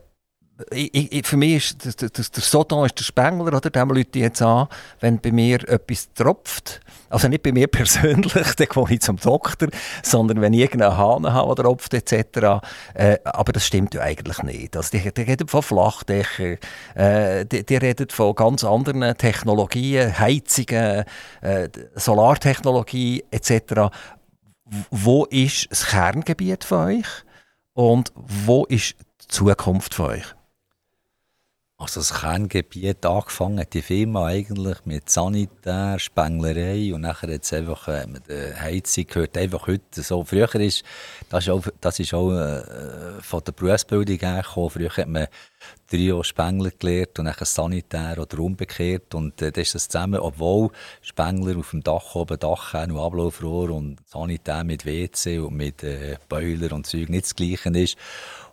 ich, ich, für mich ist der, der, der Sodan ist der Spengler, oder? Dem Leute jetzt an, wenn bei mir etwas tropft. Also nicht bei mir persönlich, dann gehe ich zum Doktor, sondern wenn ich irgendeinen Hahn habe, der tropft etc. Äh, aber das stimmt ja eigentlich nicht. Also die, die reden von Flachdächern, äh, die, die reden von ganz anderen Technologien, Heizungen, äh, Solartechnologie etc. Wo ist das Kerngebiet von euch und wo ist die Zukunft von euch? Also das Kerngebiet angefangen die Firma eigentlich mit Sanitär, Spenglerei und nachher jetzt einfach äh, mit der Heizung gehört einfach heute so. Früher ist, das ist auch, das ist auch äh, von der Berufsbildung her gekommen. Früher hat man Trio Spengler gelernt und dann Sanitär oder umgekehrt und äh, das ist das zusammen, obwohl Spengler auf dem Dach oben Dach haben und Ablaufrohr und Sanitär mit WC und mit äh, Boiler und Zeug nicht das Gleiche ist.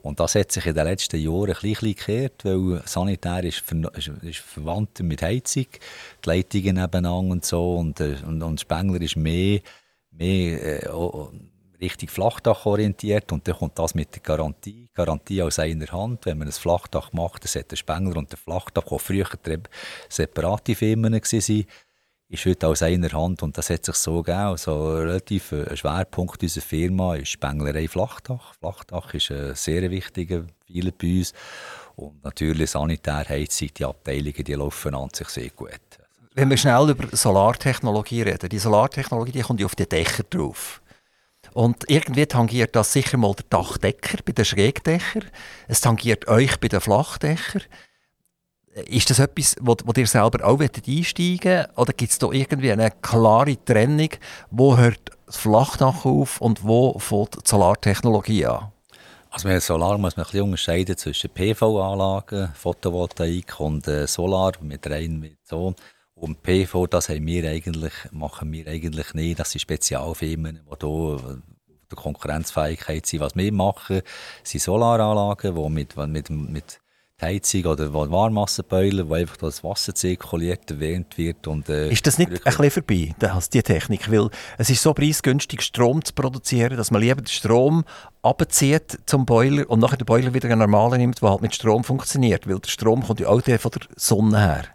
Und das hat sich in den letzten Jahren ein bisschen gekehrt, weil Sanitär ist, ver ist, verwandt mit Heizung, die Leitungen nebeneinander und so. Und, äh, und, und Spengler ist mehr, mehr äh, richtig Flachdach orientiert und dann kommt das mit der Garantie. Garantie aus einer Hand, wenn man ein Flachdach macht, das hat der Spengler und der Flachdach, die früher separate Firmen waren, ist heute aus einer Hand und das hat sich so gegeben. Also relativ äh, ein Schwerpunkt unserer Firma ist Spenglerei Flachdach. Flachdach ist ein sehr wichtiger Pfeiler bei uns und natürlich Sanitär, Heizung, die Abteilungen, die laufen an sich sehr gut. Wenn wir schnell über Solartechnologie reden, die Solartechnologie die kommt ja auf die Dächer drauf. Und irgendwie tangiert das sicher mal der Dachdecker bei den Schrägdächern. Es tangiert euch bei den Flachdächern. Ist das etwas, wo, wo ihr selber auch einsteigen wollt? Oder gibt es da irgendwie eine klare Trennung, wo hört das Flachdach auf und wo fängt die Solartechnologie an? Also mit Solar muss man ein bisschen unterscheiden zwischen PV-Anlagen, Photovoltaik und äh, Solar mit rein mit so. Und PV, das haben wir eigentlich, machen wir eigentlich nicht. Das sind Spezialfirmen, die hier der Konkurrenzfähigkeit sind. Was wir machen, sind Solaranlagen, die mit, mit, mit Heizung oder Warmwasserboiler, wo einfach das Wasser zirkuliert, erwärmt wird. Und, äh, ist das nicht ein bisschen vorbei, die Technik? Weil es ist so preisgünstig, Strom zu produzieren, dass man lieber den Strom abzieht zum Boiler und nachher den Boiler wieder einen normalen nimmt, der halt mit Strom funktioniert. Weil der Strom kommt ja auch von der Sonne her.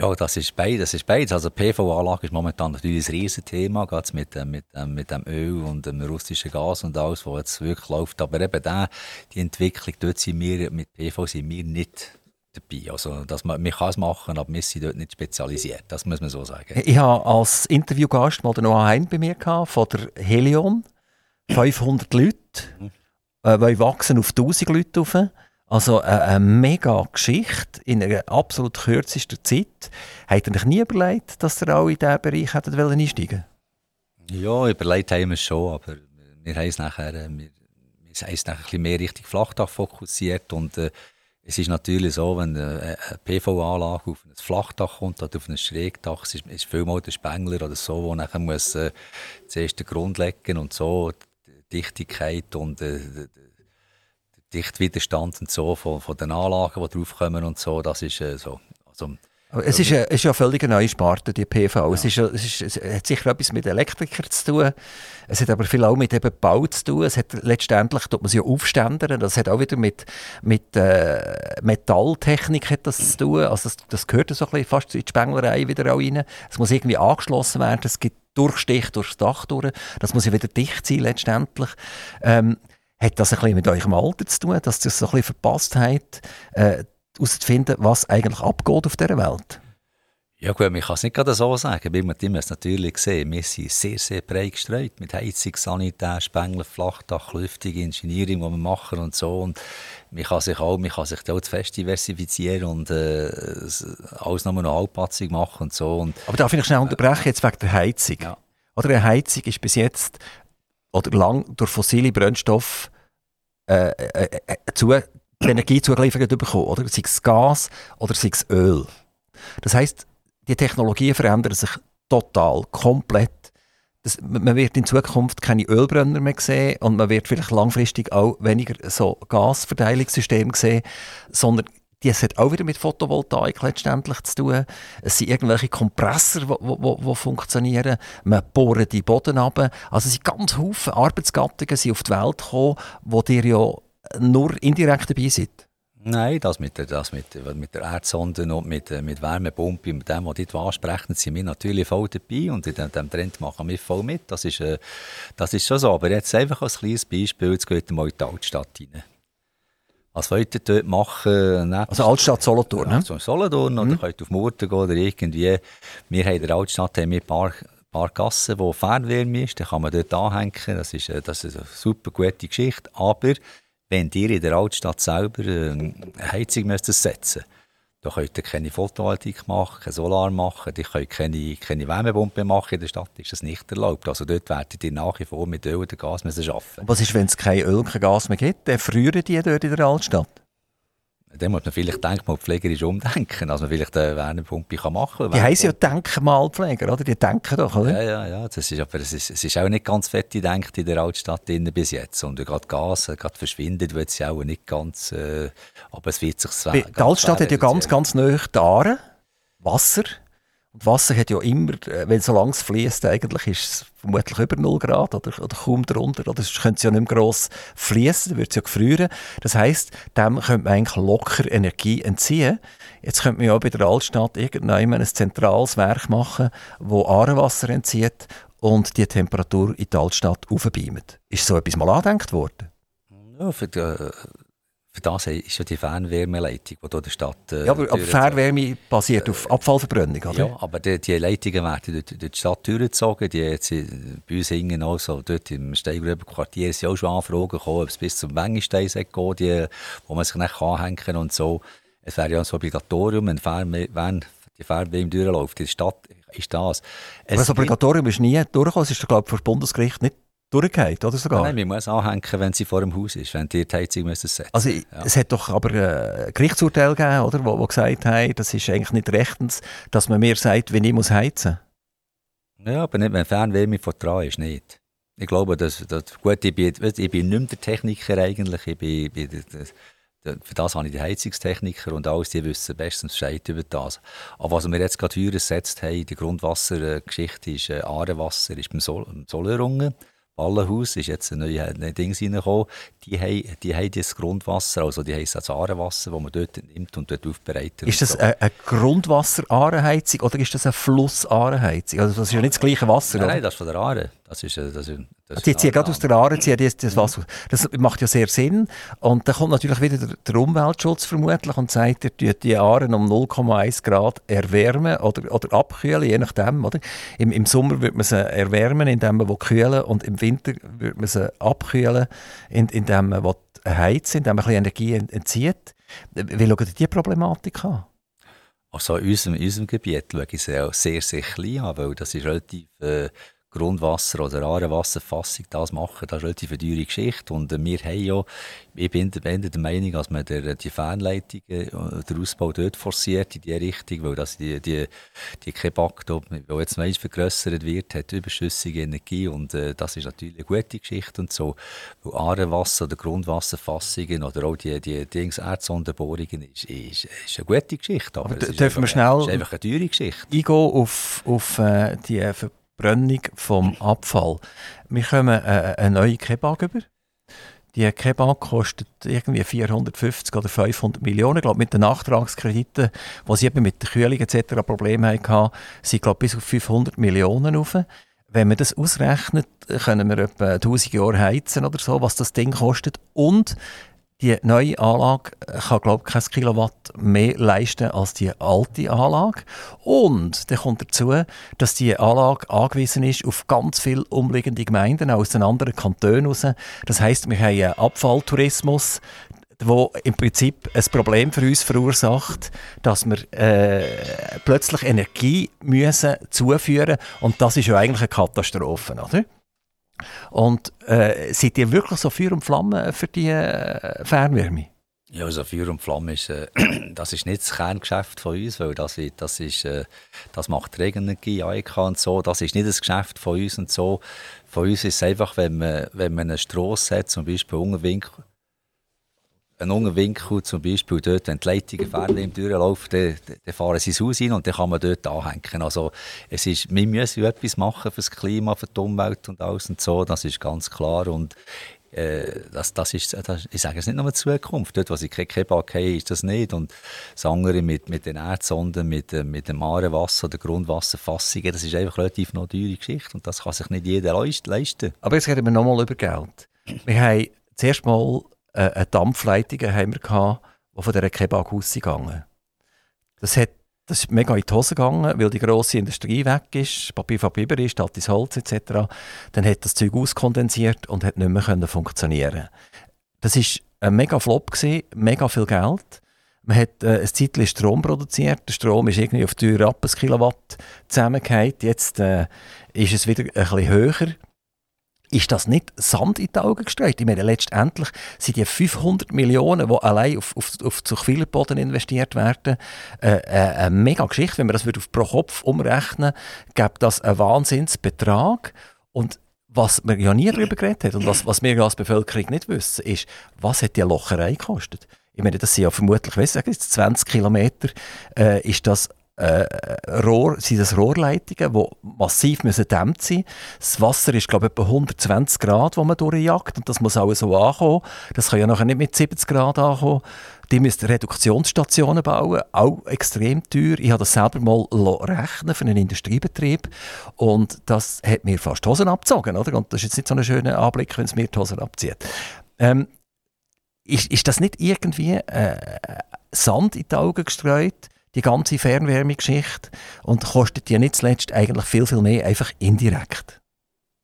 Ja, das ist beides. Das ist beides. Also PV-Anlage ist momentan natürlich ein Riesenthema, gerade mit, äh, mit, äh, mit dem Öl und dem russischen Gas und alles, was jetzt wirklich läuft. Aber eben da, die Entwicklung, dort sind wir, mit PV sind wir nicht dabei. Also, dass man, man kann es machen, aber wir sind dort nicht spezialisiert. Das muss man so sagen. Ich habe als Interviewgast mal den Noah Hein bei mir gehabt, von der Helion. 500 Leute, mhm. äh, wachsen auf 1000 Leute rauf. Also eine, eine mega Geschichte in einer absolut kürzesten Zeit. Habt ihr euch nie überlegt, dass ihr auch in diesen Bereich hättet einsteigen Ja, überlegt haben wir es schon, aber wir haben es nachher, äh, wir, wir haben es nachher ein bisschen mehr Richtung Flachdach fokussiert und äh, es ist natürlich so, wenn eine PV-Anlage auf ein Flachdach kommt oder auf ein Schrägdach, ist, ist vielmal der Spengler oder so, der nachher muss äh, zuerst den Grund legen und so die Dichtigkeit und äh, Dichtwiderstand und so von, von den Anlagen, die draufkommen und so, das ist äh, so. Also, es ist, ist ja völlig eine neue Sparte, die PV. Ja. Es, ist, es, ist, es hat sicher etwas mit Elektrikern zu tun. Es hat aber viel auch mit eben Bau zu tun. Es hat letztendlich tut man sie ja aufständern. Das hat auch wieder mit, mit äh, Metalltechnik hat das zu tun. Also das, das gehört so ein bisschen fast in die Spenglerei wieder auch rein. Es muss irgendwie angeschlossen werden. Es gibt Durchstich durchs Dach durch. Das muss ja wieder dicht sein letztendlich. Ähm, hat das ein bisschen mit eurem Alter zu tun, dass ihr es so ein bisschen verpasst habt, äh, herauszufinden, was eigentlich abgeht auf dieser Welt? Ja gut, man kann es nicht gerade so sagen, weil man es natürlich gesehen Wir sind sehr, sehr breit gestreut mit Heizung, Sanitär, Spengler, Flachdach, Lüftung, Engineering, die wir machen und so. Und man kann sich auch, man kann sich auch zu fest diversifizieren und äh, alles nochmal noch halbpatzig machen und so. Und, Aber darf ich schnell unterbrechen, jetzt wegen der Heizung? Ja. Oder eine Heizung ist bis jetzt oder lang durch fossile Brennstoffe äh, äh, äh, zu, die Energie zugeliefert bekommen, oder? Sei es Gas oder sei es Öl. Das heißt, die Technologien verändern sich total, komplett. Das, man wird in Zukunft keine Ölbrenner mehr sehen und man wird vielleicht langfristig auch weniger so Gasverteilungssysteme sehen, sondern das hat auch wieder mit Photovoltaik letztendlich zu tun. Es sind irgendwelche Kompressor, die funktionieren. Man bohrt die Boden ab. Also es sind ganz viele Arbeitsgattungen sind auf die Welt gekommen, wo ihr ja nur indirekt dabei seid. Nein, das mit der, das mit, mit der Erdsonde und mit, mit Wärmepumpe, mit dem, was dort ansprechen, sind wir natürlich voll dabei und in diesem Trend machen wir voll mit. Das ist, äh, das ist schon so. Aber jetzt einfach als kleines Beispiel, jetzt geht mal in die Altstadt rein. Was wollt ihr dort machen? Also Altstadt Solothurn, ne? Also Solothurn, mhm. oder könnt auf Murten gehen oder irgendwie. Wir haben in der Altstadt haben wir ein paar, paar Gassen, wo Fernwärme ist, dann kann man dort anhängen. Das ist, äh, das ist eine super gute Geschichte. Aber wenn ihr in der Altstadt selber eine Heizung müsst setzen müsst, da könnt ihr keine Photovoltaik machen, kein Solar machen, ihr könnt keine, keine Wärmepumpe machen. In der Stadt ist das nicht erlaubt. Also dort werdet ihr nach wie vor mit Öl oder Gas müssen arbeiten. Was ist, wenn es kein Öl kein Gas mehr gibt? Dann frieren die dort in der Altstadt? Dann muss man vielleicht denkmalpflegerisch umdenken, dass man vielleicht eine Wärmepumpe machen kann. Die heißen ja Denkmalpfleger, oder? Die denken doch, oder? Ja, ja, ja. Das ist, aber es ist, es ist auch nicht ganz fett gedacht in der Altstadt bis jetzt. Und gerade Gas gerade verschwindet, wird es ja auch nicht ganz... Äh, aber es wird sich... Die Altstadt hat ja ganz, ganz nahe die Aare, Wasser. Und Wasser hat ja immer, äh, wenn so lange es fließt, eigentlich ist es vermutlich über 0 Grad oder, oder kaum darunter. Oder sonst könnte es ja nicht mehr gross fließen, dann würde es ja gefrieren. Das heisst, dem könnte man eigentlich locker Energie entziehen. Jetzt könnte man ja auch bei der Altstadt irgendwann ein zentrales Werk machen, das Aarewasser entzieht und die Temperatur in die Altstadt aufbeamt. Ist so etwas mal angedenkt worden? Ja, für die, für das ist ja die Fernwärmeleitung, die hier der Stadt... Äh, ja, aber, aber Fernwärme basiert äh, auf Abfallverbrennung, oder? Ja, aber die, die Leitungen werden durch, durch, die Stadt durchgezogen. Die jetzt bei uns hingen also dort im Steigrüber-Quartier sind auch schon Anfragen gekommen, ob es bis zum Wengenstein geht, die, wo man sich nicht anhängen kann und so. Es wäre ja ein Obligatorium, wenn, Fernwärme, wenn die Fernwärme durchläuft. Die Stadt ist das. Es aber das Obligatorium ist nie durchgekommen. Es ist, glaube ich, vor Bundesgericht nicht durchgeht, oder sogar? Nein, man muss anhängen, wenn sie vor dem Haus ist, wenn die, die Heizung müssen setzen. Also ja. es hat doch aber ein Gerichtsurteil gegeben, oder, wo, wo gesagt haben, das ist eigentlich nicht rechtens, dass man mir sagt, wenn ich muss heizen. Ja, aber nicht, wenn Fernwärme von dran ist, nicht. Ich glaube, dass, dass gut, ich bin, ich bin nicht mehr der Techniker eigentlich, ich bin, bin für das habe ich die Heizungstechniker und alles, die wissen bestens Bescheid über das. Aber was wir jetzt gerade hier gesetzt haben, die Grundwassergeschichte ist äh, Aarewasser, ist beim Sol Solerungen. Ballenhaus ist jetzt ein neues Ding reingekommen. Die haben, die haben das Grundwasser, also die heissen das Aarenwasser, das man dort nimmt und dort aufbereitet. Ist das so. eine, eine Grundwasser-Aarenheizung oder ist das eine Fluss-Aarenheizung? Also das ist ja nicht das gleiche Wasser, Nein, nein das ist von der Aare. Das ist, äh, das ist, das die ziehen gerade aus der Aare ziehen das, das Wasser. Das macht ja sehr Sinn. Und dann kommt natürlich wieder der, der Umweltschutz vermutlich und sagt, ihr tut die Aaren um 0,1 Grad erwärmen oder, oder abkühlen, je nachdem. Oder? Im, Im Sommer wird man sie erwärmen, indem man kühlen und im Winter wird man sie abkühlen, indem man heizen, indem man ein bisschen Energie entzieht. Wie schaut ihr diese Problematik an? Also in unserem, in unserem Gebiet schaue ich sie auch sehr, sehr klein an, weil das ist relativ... Äh, Grundwasser- oder Aarewasserfassung das machen, das ist eine relativ teure Geschichte. Und äh, wir haben ja, ich bin der Meinung, dass man der, die Fernleitungen, äh, den Ausbau dort forciert in diese Richtung, weil das die, die, die Kebak, die jetzt noch vergrössert wird, hat überschüssige Energie und äh, das ist natürlich eine gute Geschichte und so. Weil Aarewasser- oder Grundwasserfassungen oder auch die, die Dings Erdsondenbohrungen ist, ist, ist eine gute Geschichte. Aber, aber dürfen wir schnell ist einfach eine teure Geschichte. eingehen auf, auf äh, die Verbrennung vom Abfall. Wir kommen äh, eine neue Kebab über. Die Kebab kostet irgendwie 450 oder 500 Millionen. Ich glaube, mit den Nachtragskrediten, die sie eben mit der Kühlung etc. Probleme hatten, sind glaube bis auf 500 Millionen rauf. Wenn man das ausrechnet, können wir etwa 1000 Jahre heizen oder so, was das Ding kostet. Und die neue Anlage kann, glaube ich, kein Kilowatt mehr leisten als die alte Anlage. Und dann kommt dazu, dass die Anlage angewiesen ist auf ganz viele umliegende Gemeinden aus den anderen Kantonen raus. Das heisst, wir haben einen Abfalltourismus, wo im Prinzip ein Problem für uns verursacht, dass wir äh, plötzlich Energie müssen zuführen und das ist ja eigentlich eine Katastrophe, oder? Und äh, seid ihr wirklich so Feuer und Flamme für die äh, Fernwärme? Ja, also Feuer und Flamme ist, äh, das ist nicht das Kerngeschäft von uns, weil das, das, ist, äh, das macht Regenenergie, AEK und so, das ist nicht das Geschäft von uns und so. Von uns ist es einfach, wenn man, wenn man eine Strasse hat, zum Beispiel Ungerwinkel, einen engen Winkel, zum Beispiel dort, wenn die Leitungen Fernwärme durchlaufen, dann, dann fahren sie ins Haus rein und dann kann man dort anhängen. Also es ist, wir müssen etwas machen für das Klima, für die Umwelt und alles und so, das ist ganz klar und äh, das, das ist, das, ich sage es nicht nur die Zukunft. Dort, wo ich kein Kebab habe, ist das nicht. Und das andere mit, mit den Erdsonden, mit, äh, mit dem Aarewasser oder Grundwasserfassungen, das ist einfach relativ noch teure Geschichte und das kann sich nicht jeder leisten. Aber jetzt reden wir nochmal über Geld. Wir haben zuerst mal äh, eine Dampfleitung haben wir gehabt, die von dieser Kebab ausgegangen Das hat das ist mega in die Hose gegangen, weil die grosse Industrie weg ist, Papier von Biber ist, altes Holz etc. Dann hat das Zeug auskondensiert und hat nicht mehr funktionieren. Das ist ein mega Flop gewesen, mega viel Geld. Man hat äh, ein Zeitchen Strom produziert. Der Strom ist irgendwie auf 3 Rappen Kilowatt zusammengefallen. Jetzt äh, ist es wieder ein bisschen höher ist das nicht Sand in die Augen gestreut? Ich meine, letztendlich sind die 500 Millionen, die allein auf, auf, auf Zuchwillerboden investiert werden, äh, äh, eine mega Geschichte. Wenn man das auf pro Kopf umrechnen gibt das einen Wahnsinnsbetrag. Und was man ja nie darüber geredet hat und was, was wir als Bevölkerung nicht wissen, ist, was hat die Locherei gekostet? Ich meine, das sind ja vermutlich, weiss ich, 20 Kilometer, äh, ist das äh, Rohr, sind das Rohrleitungen, die massiv müssen dämmt sein Das Wasser ist, glaube ich, etwa 120 Grad, wo man durchjagt. Und das muss auch so ankommen. Das kann ja nachher nicht mit 70 Grad ankommen. Die müssen Reduktionsstationen bauen, auch extrem teuer. Ich habe das selber mal rechnen für einen Industriebetrieb und das hat mir fast die Hosen abgezogen. Oder? Und das ist jetzt nicht so ein schöner Anblick, wenn es mir die Hosen abzieht. Ähm, ist, ist das nicht irgendwie äh, Sand in die Augen gestreut? Die ganze Fernwärmegeschichte und kostet ja nicht zuletzt eigentlich viel, viel mehr einfach indirekt.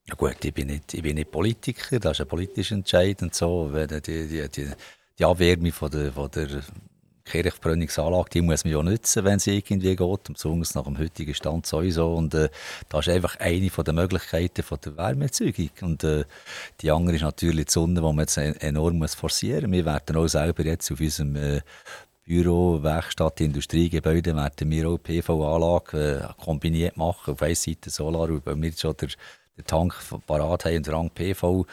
Ja gut, ich bin nicht, ich bin nicht Politiker, das ist ein politischer Entscheid und so. Die, die, die, die Abwärme von der, von der Kirchbrennungsanlage, die muss man ja nutzen, wenn sie irgendwie geht, besonders nach dem heutigen Stand sowieso. Und äh, das ist einfach eine von der Möglichkeiten von der Wärmeerzeugung. Und äh, die andere ist natürlich die Sonne, die man jetzt enorm muss forcieren muss. Wir werden auch selber jetzt auf unserem äh, Büro, Werkstatt, Industriegebäude werden wir auch PV-Anlage äh, kombiniert machen. Auf einer Seite Solar, weil wir schon den, den Tank parat haben und Rang PV,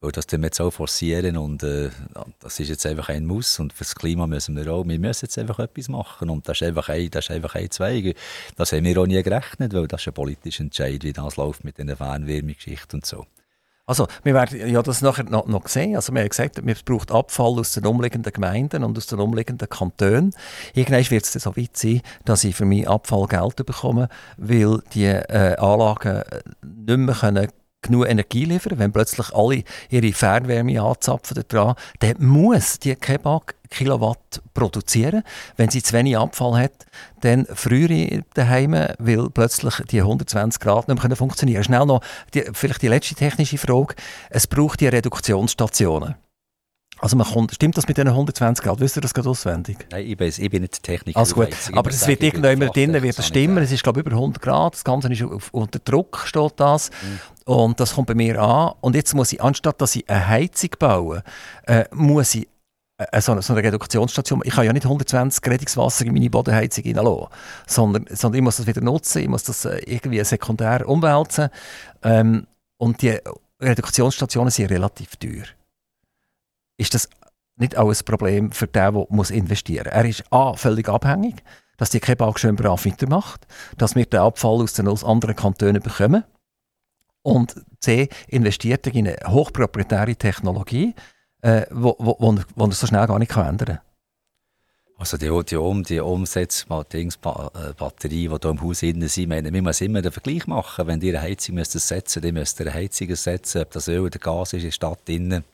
weil das wir jetzt auch forcieren und äh, das ist jetzt einfach ein Muss und fürs Klima müssen wir auch, wir müssen jetzt einfach etwas machen und das ist einfach ein, das ist einfach ein Zweig. Das haben wir auch nie gerechnet, weil das ist ein politischer Entscheid, wie das läuft mit den Fernwärmegeschichten und so. Also, wir werden ja das nachher noch, noch sehen. Also, wir haben gesagt, es braucht Abfall aus den umliegenden Gemeinden und aus den umliegenden Kantonen. Irgendwann wird es dann so weit sein, dass ich für meinen Abfall Geld bekomme, weil die äh, Anlagen nicht mehr können genug Energie liefern, wenn plötzlich alle ihre Fernwärme anzapfen daran, dann muss die Kebab Kilowatt produzieren. Wenn sie zu wenig Abfall hat, dann früher daheim, weil plötzlich die 120 Grad nicht mehr funktionieren können. Schnell noch, die, vielleicht die letzte technische Frage. Es braucht die Reduktionsstationen. Also man kommt, stimmt das mit den 120 Grad? Wisst ihr das gerade auswendig? Nein, ich bin, ich bin nicht Techniker. Also gut, aber es wird irgendwann drinnen wird das stimmen. Es ist glaube ich über 100 Grad. Das Ganze ist auf, unter Druck steht das. Mhm. Und das kommt bei mir an. Und jetzt muss ich, anstatt dass ich eine Heizung baue, äh, muss ich so, eine, so eine Reduktionsstation, ich kann ja nicht 120 Rettungswasser in meine Bodenheizung hineinlassen, sondern, sondern ich muss das wieder nutzen, ich muss das äh, irgendwie sekundär umwälzen. Ähm, und die Reduktionsstationen sind relativ teuer ist das nicht auch ein Problem für den, der muss investieren muss. Er ist A, völlig abhängig, dass die Kebab schön brav weitermacht, dass wir den Abfall aus den anderen Kantonen bekommen. Und C, investiert in eine hochproprietäre Technologie, äh, wo, wo, wo, wo so schnell gar nicht ändern kann. Also die, die, um, die Umsetzbatterie, die hier im Haus innen sind, meine, wir müssen immer den Vergleich machen. Wenn ihr eine Heizung müsst dann müsst ihr eine Heizung setzen, ob das Öl oder Gas ist in der Stadt innen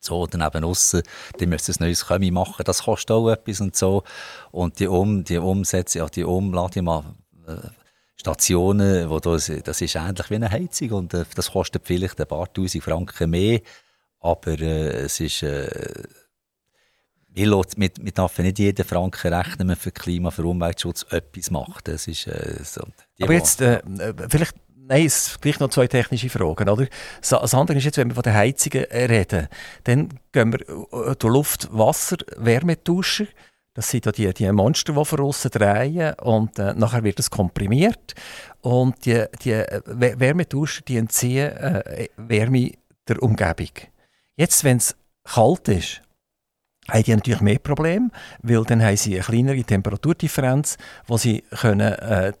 so daneben aussen, die müssen ein neues Chemie machen, das kostet auch etwas und so. Und die, um, die Umsätze, ja, die Umladestationen, wo das, das ist ähnlich wie eine Heizung und äh, das kostet vielleicht ein paar tausend Franken mehr, aber äh, es ist... Äh, wir, wir, wir dürfen nicht jeden Franken rechnen, wenn man für Klima, für Umweltschutz etwas macht. Das ist, äh, so, Aber jetzt, äh, vielleicht Nein, es gleich noch zwei technische Fragen. Oder? Das andere ist jetzt, wenn wir von den Heizungen reden, dann gehen wir äh, durch Luft, Wasser, Wärmetauscher. Das sind die, die Monster, die von außen drehen und äh, nachher wird es komprimiert. Und die, die äh, Wärmetauscher die entziehen äh, Wärme der Umgebung. Jetzt, wenn es kalt ist, haben die natürlich mehr Probleme, weil dann haben sie eine kleinere Temperaturdifferenz, wo sie können, äh,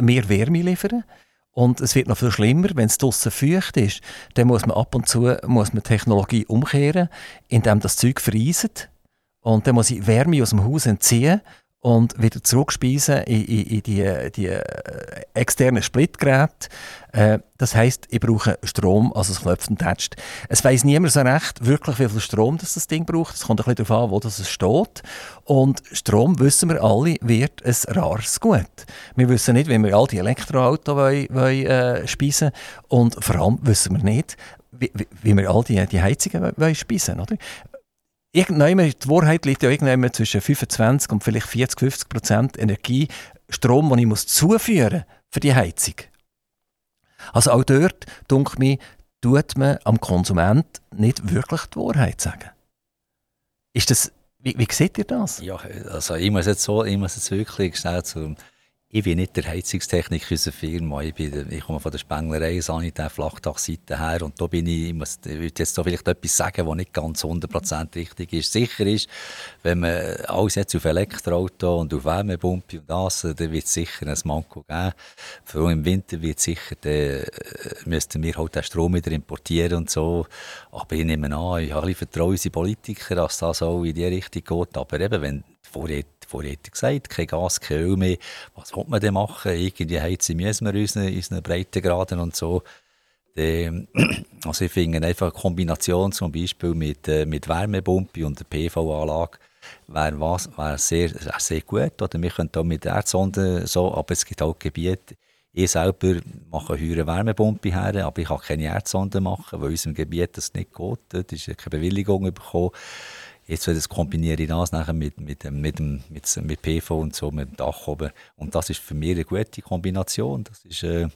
mehr Wärme liefern können. Und es wird noch viel schlimmer, wenn es draußen feucht ist. Dann muss man ab und zu muss man Technologie umkehren, indem das Zeug vereiset. Und dann muss ich Wärme aus dem Haus entziehen und wieder zurückspeisen in, in, in die, die äh, externen Splitgeräte. Äh, das heißt, ich brauche Strom, also es klopft und tätscht. Es weiß niemand so recht, wirklich wie viel Strom das, das Ding braucht. Es kommt ein bisschen darauf an, wo das steht. Und Strom, wissen wir alle, wird ein rares Gut. Wir wissen nicht, wie wir all die Elektroautos wollen, wollen, äh, speisen Und vor allem wissen wir nicht, wie, wie wir all die, die Heizungen wollen speisen wollen die Wahrheit liegt ja irgendwann zwischen 25 und vielleicht 40, 50 Prozent Energie, Strom, den ich muss zuführen für die Heizung. Also auch dort, denke mir, tut man am Konsument nicht wirklich die Wahrheit sagen. Ist das, wie, wie seht ihr das? Ja, also ich muss jetzt so, ich muss jetzt wirklich schnell zum ich bin nicht der Heizungstechniker unserer Firma. Ich, bin, ich komme von der Spenglerei, Sanitär, Flachdachseite her. Und da bin ich, ich, muss, ich würde jetzt vielleicht etwas sagen, was nicht ganz 100% richtig ist. Sicher ist, wenn man alles jetzt auf Elektroauto und auf Wärmepumpe und das, dann wird es sicher ein Manko geben. Vor allem im Winter wird sicher, dann äh, müssten wir halt den Strom wieder importieren und so. Aber ich nehme an, ich habe ein bisschen Vertrauen in unsere Politiker, dass das auch in die Richtung geht. Aber eben, wenn vorher vorher gesagt, kein Gas, kein Öl mehr. Was will man denn machen? Irgendwie heizen müssen wir unseren, unseren Breitengraden und so. Die, also ich finde einfach eine Kombination zum Beispiel mit, äh, mit Wärmepumpe und der PV-Anlage wäre wär sehr, sehr gut. Oder wir können auch mit Erdsonden so, aber es gibt auch Gebiete, ich selber mache eine Wärmepumpe her, aber ich kann keine Erdsonden machen, weil in unserem Gebiet das nicht geht. Da ist keine Bewilligung bekommen. Jetzt das kombiniere ich das nachher mit, mit, mit, mit, mit PV und so, mit dem Dach oben. Und das ist für mich eine gute Kombination. Das ist, äh,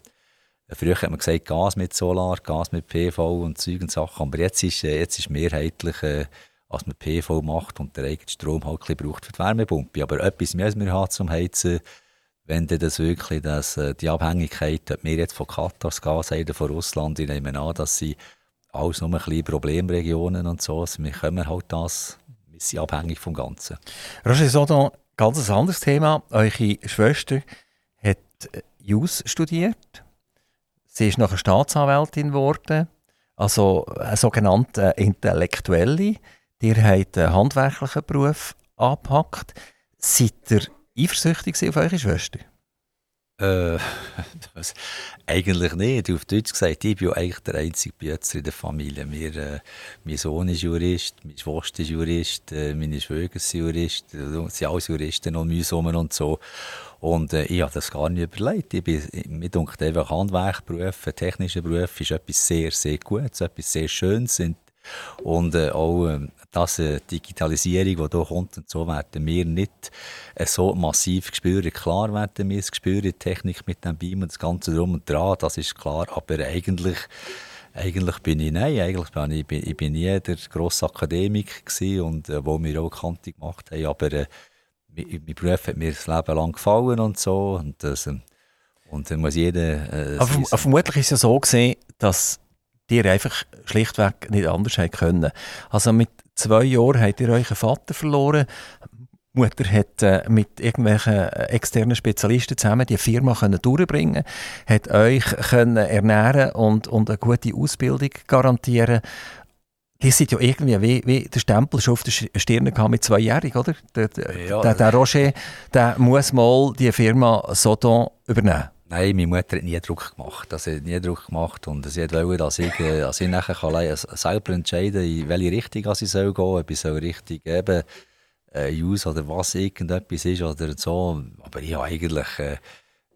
früher hat man gesagt, Gas mit Solar, Gas mit PV und Zeug und Sachen. Aber jetzt ist, äh, jetzt ist mehrheitlich, äh, was man PV macht und der eigene Strom halt ein braucht für die Wärmepumpe. Aber etwas müssen wir haben zum Heizen, wenn das wirklich das, äh, die Abhängigkeit, ob wir jetzt von Katar das Gas haben, von Russland, ich nehme an, dass sie alles nur ein bisschen Problemregionen und so. Also wir können halt das, wir sind abhängig vom Ganzen. Roger Sodon, ganz ein anderes Thema. Eure Schwester hat Jus studiert. Sie ist nachher Staatsanwältin geworden, also eine sogenannte Intellektuelle. Ihr habt einen handwerklichen Beruf angepackt. Seid ihr eifersüchtig auf eure Schwester? Äh, das, eigentlich nicht. Auf Deutsch gesagt, ich bin ja eigentlich der einzige Bützer in der Familie. Wir, äh, mein Sohn ist Jurist, meine Schwester ist Jurist, äh, meine Schwäger sind Jurist, äh, sind alles Juristen und mühsam und so. Und äh, ich habe das gar nicht überlegt. Ich bin, mir denkt einfach, Handwerkberufe, technische Berufe ist etwas sehr, sehr Gutes, etwas sehr Schönes. Und äh, auch äh, dass äh, Digitalisierung, die hier kommt und so, werden wir nicht äh, so massiv spüren. Klar werden wir es spüren, die Technik mit dem Beam und das Ganze drum und dran, das ist klar, aber eigentlich eigentlich bin ich, nein, eigentlich bin ich, ich bin nie der grosse Akademiker und äh, wo wir auch Kante gemacht haben, aber äh, mein, mein Beruf hat mir das Leben lang gefallen und so und das, äh, und dann muss jeder... Äh, aber vermutlich ist es ja so gesehen, dass die einfach schlichtweg nicht anders können. Also mit zwei Jahren habt ihr euren Vater verloren. Die Mutter hat äh, mit irgendwelchen äh, externen Spezialisten zusammen die Firma können durchbringen, hat euch können ernähren und, und eine gute Ausbildung garantieren. Die sind ja irgendwie wie, wie der Stempel schon auf der Stirn mit zweijährig, oder? Der, ja, der, der Roger, der muss mal die Firma Sodon übernehmen. Nein, meine Mutter hat nie Druck gemacht. Das hat nie Druck gemacht und sie wollte, dass ich, äh, dass ich nachher kann selber entscheiden kann, in welche Richtung ich gehen soll. Ob ich so richtig eben äh, Use oder was irgendetwas ist oder so. Aber ich habe eigentlich... Äh,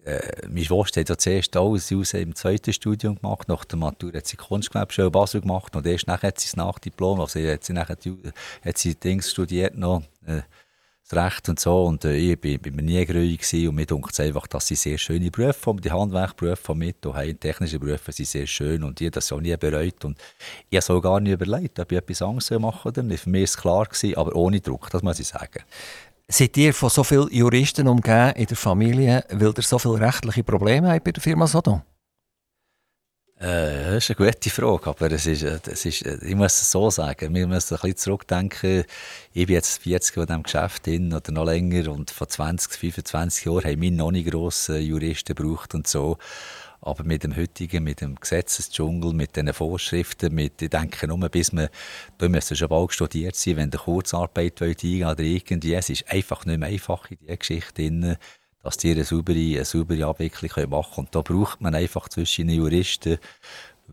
äh, meine Schwester hat ja zuerst alles aus im zweiten Studium gemacht. Nach der Matur hat sie Kunstgewerbeschule Basel gemacht und erst nachher hat sie das Nachdiplom, also hat sie nachher hat sie Dings studiert noch, äh, Recht und so. Und äh, ich bin, bin mir nie grüig und mir denkt einfach, dass sie sehr schöne Berufe haben. Die Handwerkberufe von mit und technische Berufe sind sehr schön und ich das auch nie bereut. Und ich habe gar nicht überlegt, ob ich etwas anderes machen oder nicht. Für mich war es klar, gewesen, aber ohne Druck, das muss ich sagen. Seid ihr von so vielen Juristen umgeben in der Familie, weil ihr so viele rechtliche Probleme habt bei der Firma Sodom? Äh, das ist eine gute Frage, aber es ist, es ist, ich muss es so sagen, wir müssen ein bisschen zurückdenken. Ich bin jetzt 40 Jahre in diesem Geschäft hin oder noch länger und vor 20, 25 Jahren haben wir noch nicht grosse Juristen gebraucht und so. Aber mit dem heutigen, mit dem Gesetzesdschungel, mit den Vorschriften, mit, ich denke nur, bis man, da müssen schon bald studiert sein, wenn der Kurzarbeit eingehen oder irgendwie, es ist einfach nicht mehr einfach in dieser Geschichte drin dass die eine saubere, eine saubere Abwicklung machen können. Und da braucht man einfach zwischen den Juristen,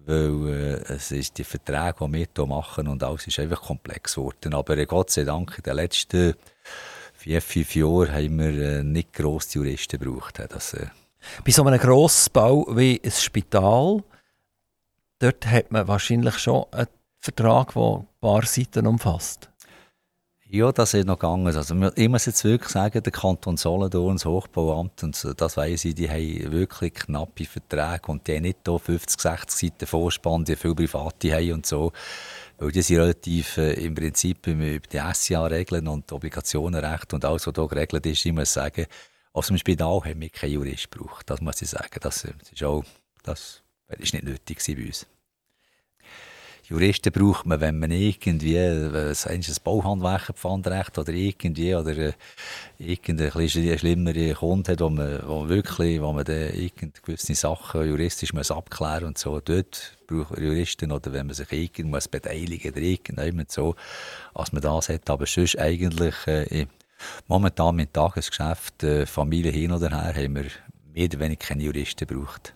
weil äh, es ist die Verträge, die wir hier machen und alles ist einfach komplex geworden. Aber äh, Gott sei Dank, in den letzten vier, fünf Jahren haben wir äh, nicht grosse Juristen gebraucht. Das, äh. Bei so einem Grossbau wie ein Spital, dort hat man wahrscheinlich schon einen Vertrag, der ein paar Seiten umfasst. Ja, das ist noch gegangen. Also, ich muss jetzt wirklich sagen, der Kanton Solothurn, das Hochbauamt, und das weiss ich, die haben wirklich knappe Verträge und die haben nicht hier 50, 60 Seiten Vorspann, die viele Private haben und so. Weil die sind relativ äh, im Prinzip über die SCA-Regeln und Obligationenrecht und alles, was hier geregelt ist, ich muss sagen, Also im Spital haben wir keinen Jurist gebraucht, das muss ich sagen. Das, das ist auch, das ist nicht nötig bei uns. Juristen braucht man, wenn man irgendwie äh, ein Bauhandwerker oder irgendwie oder äh, irgendeine ein schlimmere Kunde hat, wo man, wo wirklich, wo man dann gewisse Sachen juristisch muss abklären und so. Dort braucht man Juristen oder wenn man sich irgendwo muss beteiligen oder irgendjemand so, als man das hat. Aber sonst eigentlich äh, momentan mit Tagesgeschäft, äh, Familie hin oder her, haben wir mehr oder weniger keine Juristen gebraucht.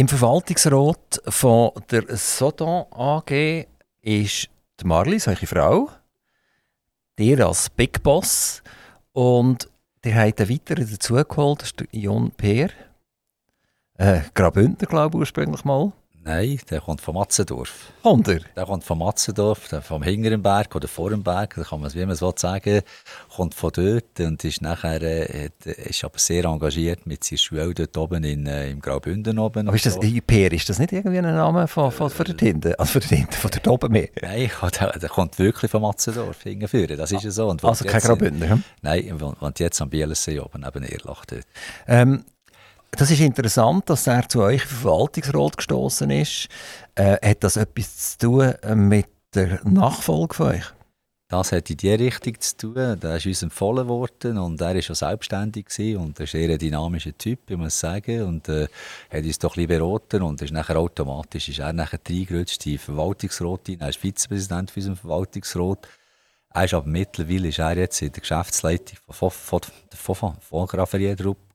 Im Verwaltungsrat von der Sodon AG ist Marli, seine Frau, der als Big Boss und der hat einen weiteren dazugeholt, das ist der Jon Peer. Äh, Grabündner, glaube ich, ursprünglich mal. Nein, der kommt von Matzendorf. Kommt er? Der kommt von Matzendorf, der vom hinteren Berg oder vor dem Berg, da kann man es wie man so sagen, kommt von dort und ist nachher, äh, ist aber sehr engagiert mit seiner Schule dort oben in, äh, im Graubünden oben. Aber ist das, so. IPR, ist das nicht irgendwie ein Name von, von, von der Tinte, also von der Tinte, von der oben mehr? Nein, der, der kommt wirklich von Matzendorf hingeführen, das ist ja so. Und also kein Graubünden? Nein, und jetzt am Bielensee oben neben Erlach dort. Ähm, das ist interessant, dass er zu euch Verwaltungsrat gestoßen ist. Äh, hat das etwas zu tun äh, mit der Nachfolge von euch? Das hat in die Richtung zu tun. Der ist uns empfohlen worden und er war schon selbstständig und er ist eher ein dynamischer Typ, ich muss sagen. Und äh, hat uns doch ein beraten und ist nachher automatisch ist er nachher reingerutscht in Verwaltungsrat. Er ist Vizepräsident für unseren Verwaltungsrat. Er ist aber mittlerweile ist er jetzt in der Geschäftsleitung von, von, von, von, von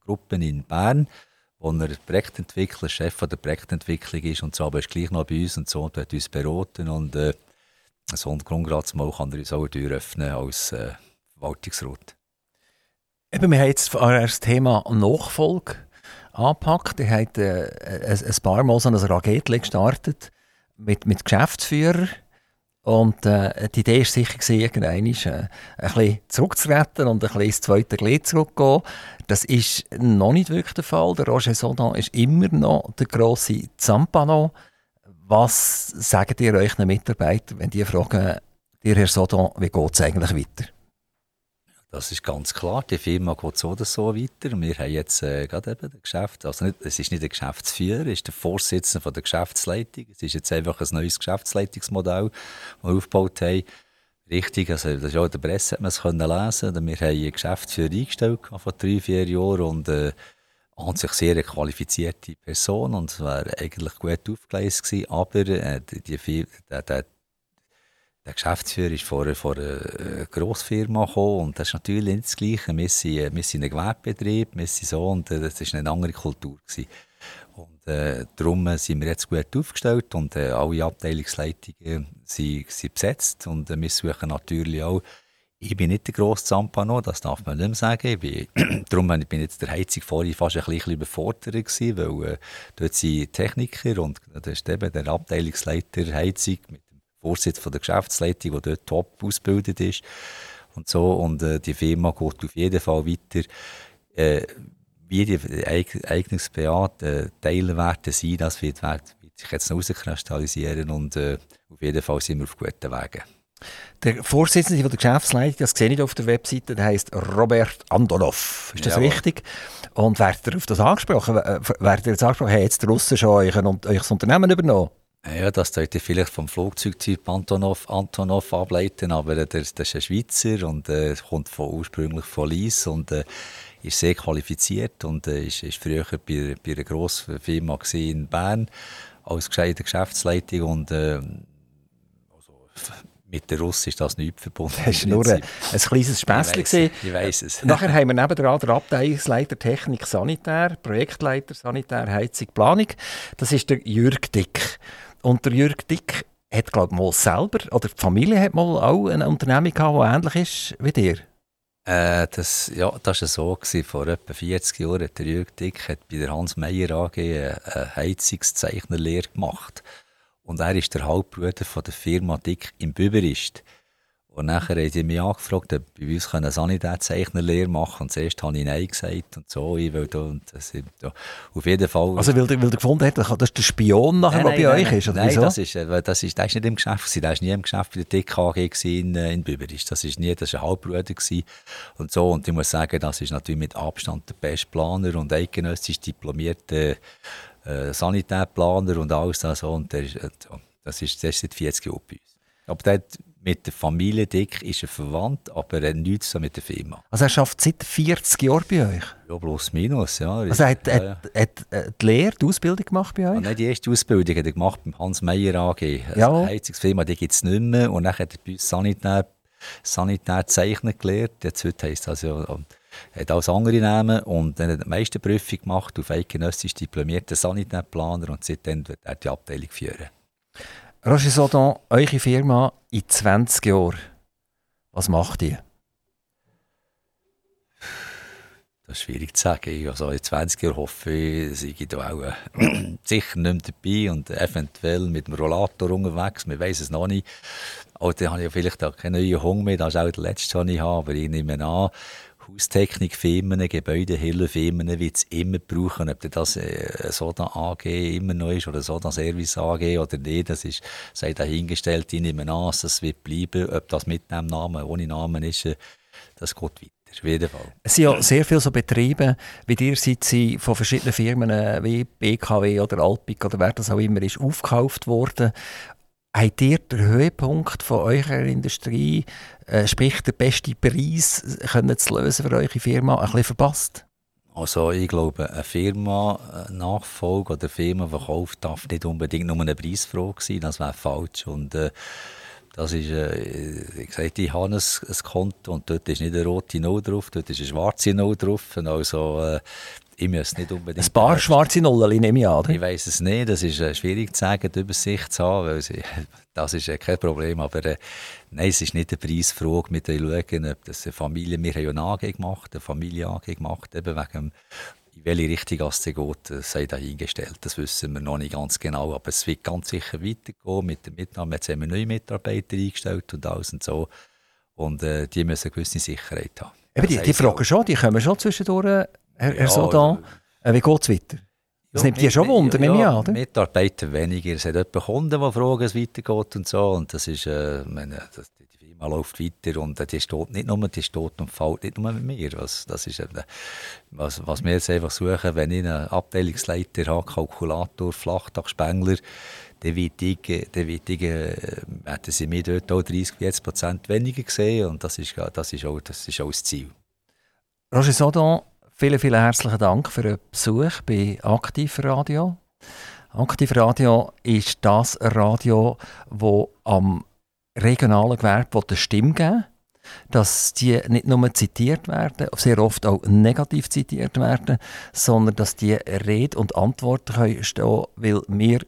Gruppe in Bern wo er Projektentwickler, Chef der Projektentwicklung ist und so, aber ist gleich noch bei uns und so und hat uns beraten und äh, so und grundsätzlich kann er uns auch eine Tür öffnen als äh, Verwaltungsrat. Eben, wir haben jetzt das Thema Nachfolge angepackt. Ihr habt äh, ein, ein paar Mal so ein Raketchen gestartet mit, mit Geschäftsführern und äh, die Idee war sicher, irgendwann äh, ein bisschen zurückzuretten und ein bisschen ins zweite Glied zurückzugehen. Das ist noch nicht wirklich der Fall. Der Roger Sodan ist immer noch der grosse Zampano. Was sagt ihr euren Mitarbeitern, wenn die fragen, dir Herr Sodan, wie geht es eigentlich weiter? Das ist ganz klar. Die Firma geht so oder so weiter. Wir haben jetzt äh, gerade eben das Geschäft, also nicht, es ist nicht der Geschäftsführer, es ist der Vorsitzende von der Geschäftsleitung. Es ist jetzt einfach ein neues Geschäftsleitungsmodell, das wir aufgebaut haben. Richtig, also das ist auch in der Presse hat man es können lesen. Wir haben einen Geschäftsführer eingestellt vor drei, vier Jahren und äh, an sich sehr eine qualifizierte Person und war eigentlich gut aufgelesen gewesen, aber äh, die, die, der, der, der Geschäftsführer ist vorher von einer Grossfirma gekommen und das ist natürlich nicht das Gleiche. Wir sind, wir sind ein Gewerbebetrieb, wir sind so und äh, das war eine andere Kultur. Gewesen. Und äh, darum sind wir jetzt gut aufgestellt und äh, alle Abteilungsleitungen sind, sind besetzt und äh, wir suchen natürlich auch ich bin nicht der grosse Zampano, das darf man nicht mehr sagen. Ich bin, darum bin ich jetzt der Heizung vorhin fast ein bisschen überfordert gewesen, weil äh, dort sind Techniker und das ist eben der Abteilungsleiter Heizung mit Vorsitz von der Geschäftsleitung, der dort top ausgebildet ist und so. Und äh, die Firma geht auf jeden Fall weiter. Äh, wie die Eignungsbeate Teile werden sein, das wird, wird, sich jetzt noch herauskristallisieren und äh, auf jeden Fall sind wir auf guten Wegen. Der Vorsitzende von der Geschäftsleitung, das sehe ich auf der Webseite, der heißt Robert Andonov. Ist das Jawohl. richtig? Und werdet ihr auf das angesprochen? Werdet ihr jetzt angesprochen, hey, jetzt die Russen schon euch, euch das Unternehmen übernommen? Ja, das sollte vielleicht vom Flugzeugtyp Antonov, Antonov ableiten, aber äh, das, das ist ein Schweizer und äh, kommt von, ursprünglich von Lies und äh, ist sehr qualifiziert und äh, ist, ist früher bei, bei einer grossen Firma in Bern als gescheite Geschäftsleitung und äh, also, mit der Russ ist das nicht verbunden. Das war nur ein, ein kleines Späßchen. Ich weiss, ich weiss es. Nachher haben wir nebenan den Abteilungsleiter Technik Sanitär, Projektleiter Sanitär Heizung Planung. Das ist der Jürg Dick. Und der Jürg Dick hat, glaube ich, mal selber, oder die Familie hat mal auch eine Unternehmung gehabt, die ähnlich ist wie dir. Äh, das, ja, das war so. Gewesen. Vor etwa 40 Jahren hat der Jürg Dick hat bei der Hans Meyer AG eine Heizungszeichnerlehre gemacht. Und er ist der Halbbruder von der Firma Dick im Büberist. Und nachher haben sie mich angefragt, ob bei uns eine Sanitätszeichnerlehre machen Und zuerst habe ich Nein gesagt und so. Ich will da, und das, da, auf jeden Fall. Also, weil, weil du gefunden hast, das ist der Spion nachher, der bei nein, euch ist? Oder nein, das ist, äh, das ist, der ist nicht im Geschäft. Der ist nie im Geschäft bei der TKG in, äh, in Büberisch. Das ist nie, das war ein Halbbruder gewesen. Und so. Und ich muss sagen, das ist natürlich mit Abstand der beste Planer und eidgenössisch diplomierter äh, Sanitätplaner und alles das. Und der äh, das ist, das ist seit 40 Jahren bei uns. Aber der mit der Familie Dick ist er verwandt, aber er nichts so mit der Firma. Also er schafft seit 40 Jahren bei euch? Ja, bloß minus, ja. Also er hat, ja, ja. hat, hat äh, die Lehre, die Ausbildung gemacht bei euch? Ja, nicht die erste Ausbildung hat er gemacht beim Hans Meyer AG. Also ja. Die Heizungsfirma, die gibt es nicht mehr. Und dann hat er bei uns Sanitär, Sanitär zeichnen gelernt. Jetzt heute heisst das ja... Er hat alles andere Namen und dann hat die meiste Prüfung gemacht auf eidgenössisch diplomierten Sanitärplaner und seitdem wird er die Abteilung führen. Roger Sodon, eure Firma in 20 Jahren, was macht ihr? Das ist schwierig zu sagen. Also in 20 Jahren hoffe ich, dass ich da auch äh, sicher nicht dabei und eventuell mit dem Rollator unterwegs. Wir wissen es noch nicht. Oder habe ich vielleicht auch keinen neuen Hunger mehr. Das ist auch der letzte, den ich habe. Aber ich nehme an, Haustechnikfirmen, Gebäudehilfefirmen wird es immer brauchen. Ob das äh, Soda AG immer noch ist oder Soda Service AG oder nicht, das ist, sei dahingestellt. Ich nehme an, es wird bleiben. Ob das mit dem Namen, ohne Namen ist, äh, das geht weiter. Es sind ja sehr viele so Betriebe, wie ihr seid sie von verschiedenen Firmen äh, wie BKW oder Alpic oder wer das auch immer ist, aufgekauft worden. Habt ihr den Höhepunkt von eurer Industrie, äh, sprich der beste Preis können zu lösen für eure Firma, ein bisschen verpasst? Also ich glaube, eine Firma äh, Nachfolge oder Firma verkauft darf nicht unbedingt nur eine Preisfrage sein, das wäre falsch. Und äh, das ist, äh, ich sagte, ich habe ein, ein, Konto und dort ist nicht eine rote Null drauf, dort ist eine schwarze Null drauf. Also äh, ich muss nicht unbedingt... Ein paar schwarze Nullen nehme ich an, oder? Ich weiß es nicht, das ist äh, schwierig zu sagen, die Übersicht zu haben, weil sie, das ist äh, kein Problem, aber äh, nein, es ist nicht eine Preisfrage, mit der schauen, ob das eine Familie, wir haben ja eine AG gemacht, eine Familie AG gemacht, eben wegen in welche Richtung es geht, sei dahingestellt. Das wissen wir noch nicht ganz genau, aber es wird ganz sicher weitergehen mit der Mitnahme. Jetzt haben wir neue Mitarbeiter eingestellt und alles und so und äh, die müssen eine gewisse Sicherheit haben. Eben, die, die Fragen schon, die kommen schon zwischendurch Herr, Herr ja, Sodan, äh, wie geht es weiter? Das ja, nimmt die schon Wunder, nehme ich an, oder? Mitarbeiter weniger. Es hat etwa Kunden, die fragen, wie es weitergeht und so. Und das ist, äh, meine, das, die Firma läuft weiter und die steht nicht nur, die steht und fällt nicht nur mit mir. Was, das ist, äh, was, was wir jetzt einfach suchen, wenn ich einen Abteilungsleiter habe, Kalkulator, Flachdach, Spengler, dann wird ich, dann wird ich, äh, hätten sie mir dort auch 30, 40 Prozent weniger gesehen und das ist, das ist, auch, das ist auch das Ziel. Roger Sodan, Vielen, vielen herzlichen Dank für den Besuch bei Aktiv Radio. Aktiv Radio ist das Radio, das am regionalen Gewerbe eine Stimme geben dass die nicht nur zitiert werden, sehr oft auch negativ zitiert werden, sondern dass die Rede und Antwort können stehen weil wir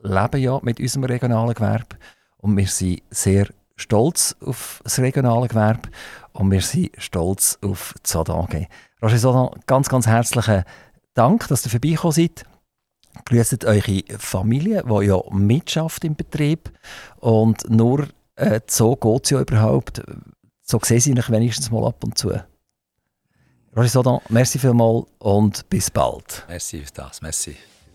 leben ja mit unserem regionalen Gewerbe und wir sind sehr stolz auf das regionale Gewerbe und wir sind stolz auf die Zodange. Roger Sodan, ganz, ganz herzlichen Dank, dass ihr vorbeigekommen seid. Grüßt eure Familie, die ja mitschafft im Betrieb. Und nur äh, so geht es ja überhaupt. So sehe ich euch wenigstens mal ab und zu. Roger Sodan, merci vielmals und bis bald. Merci für das, merci.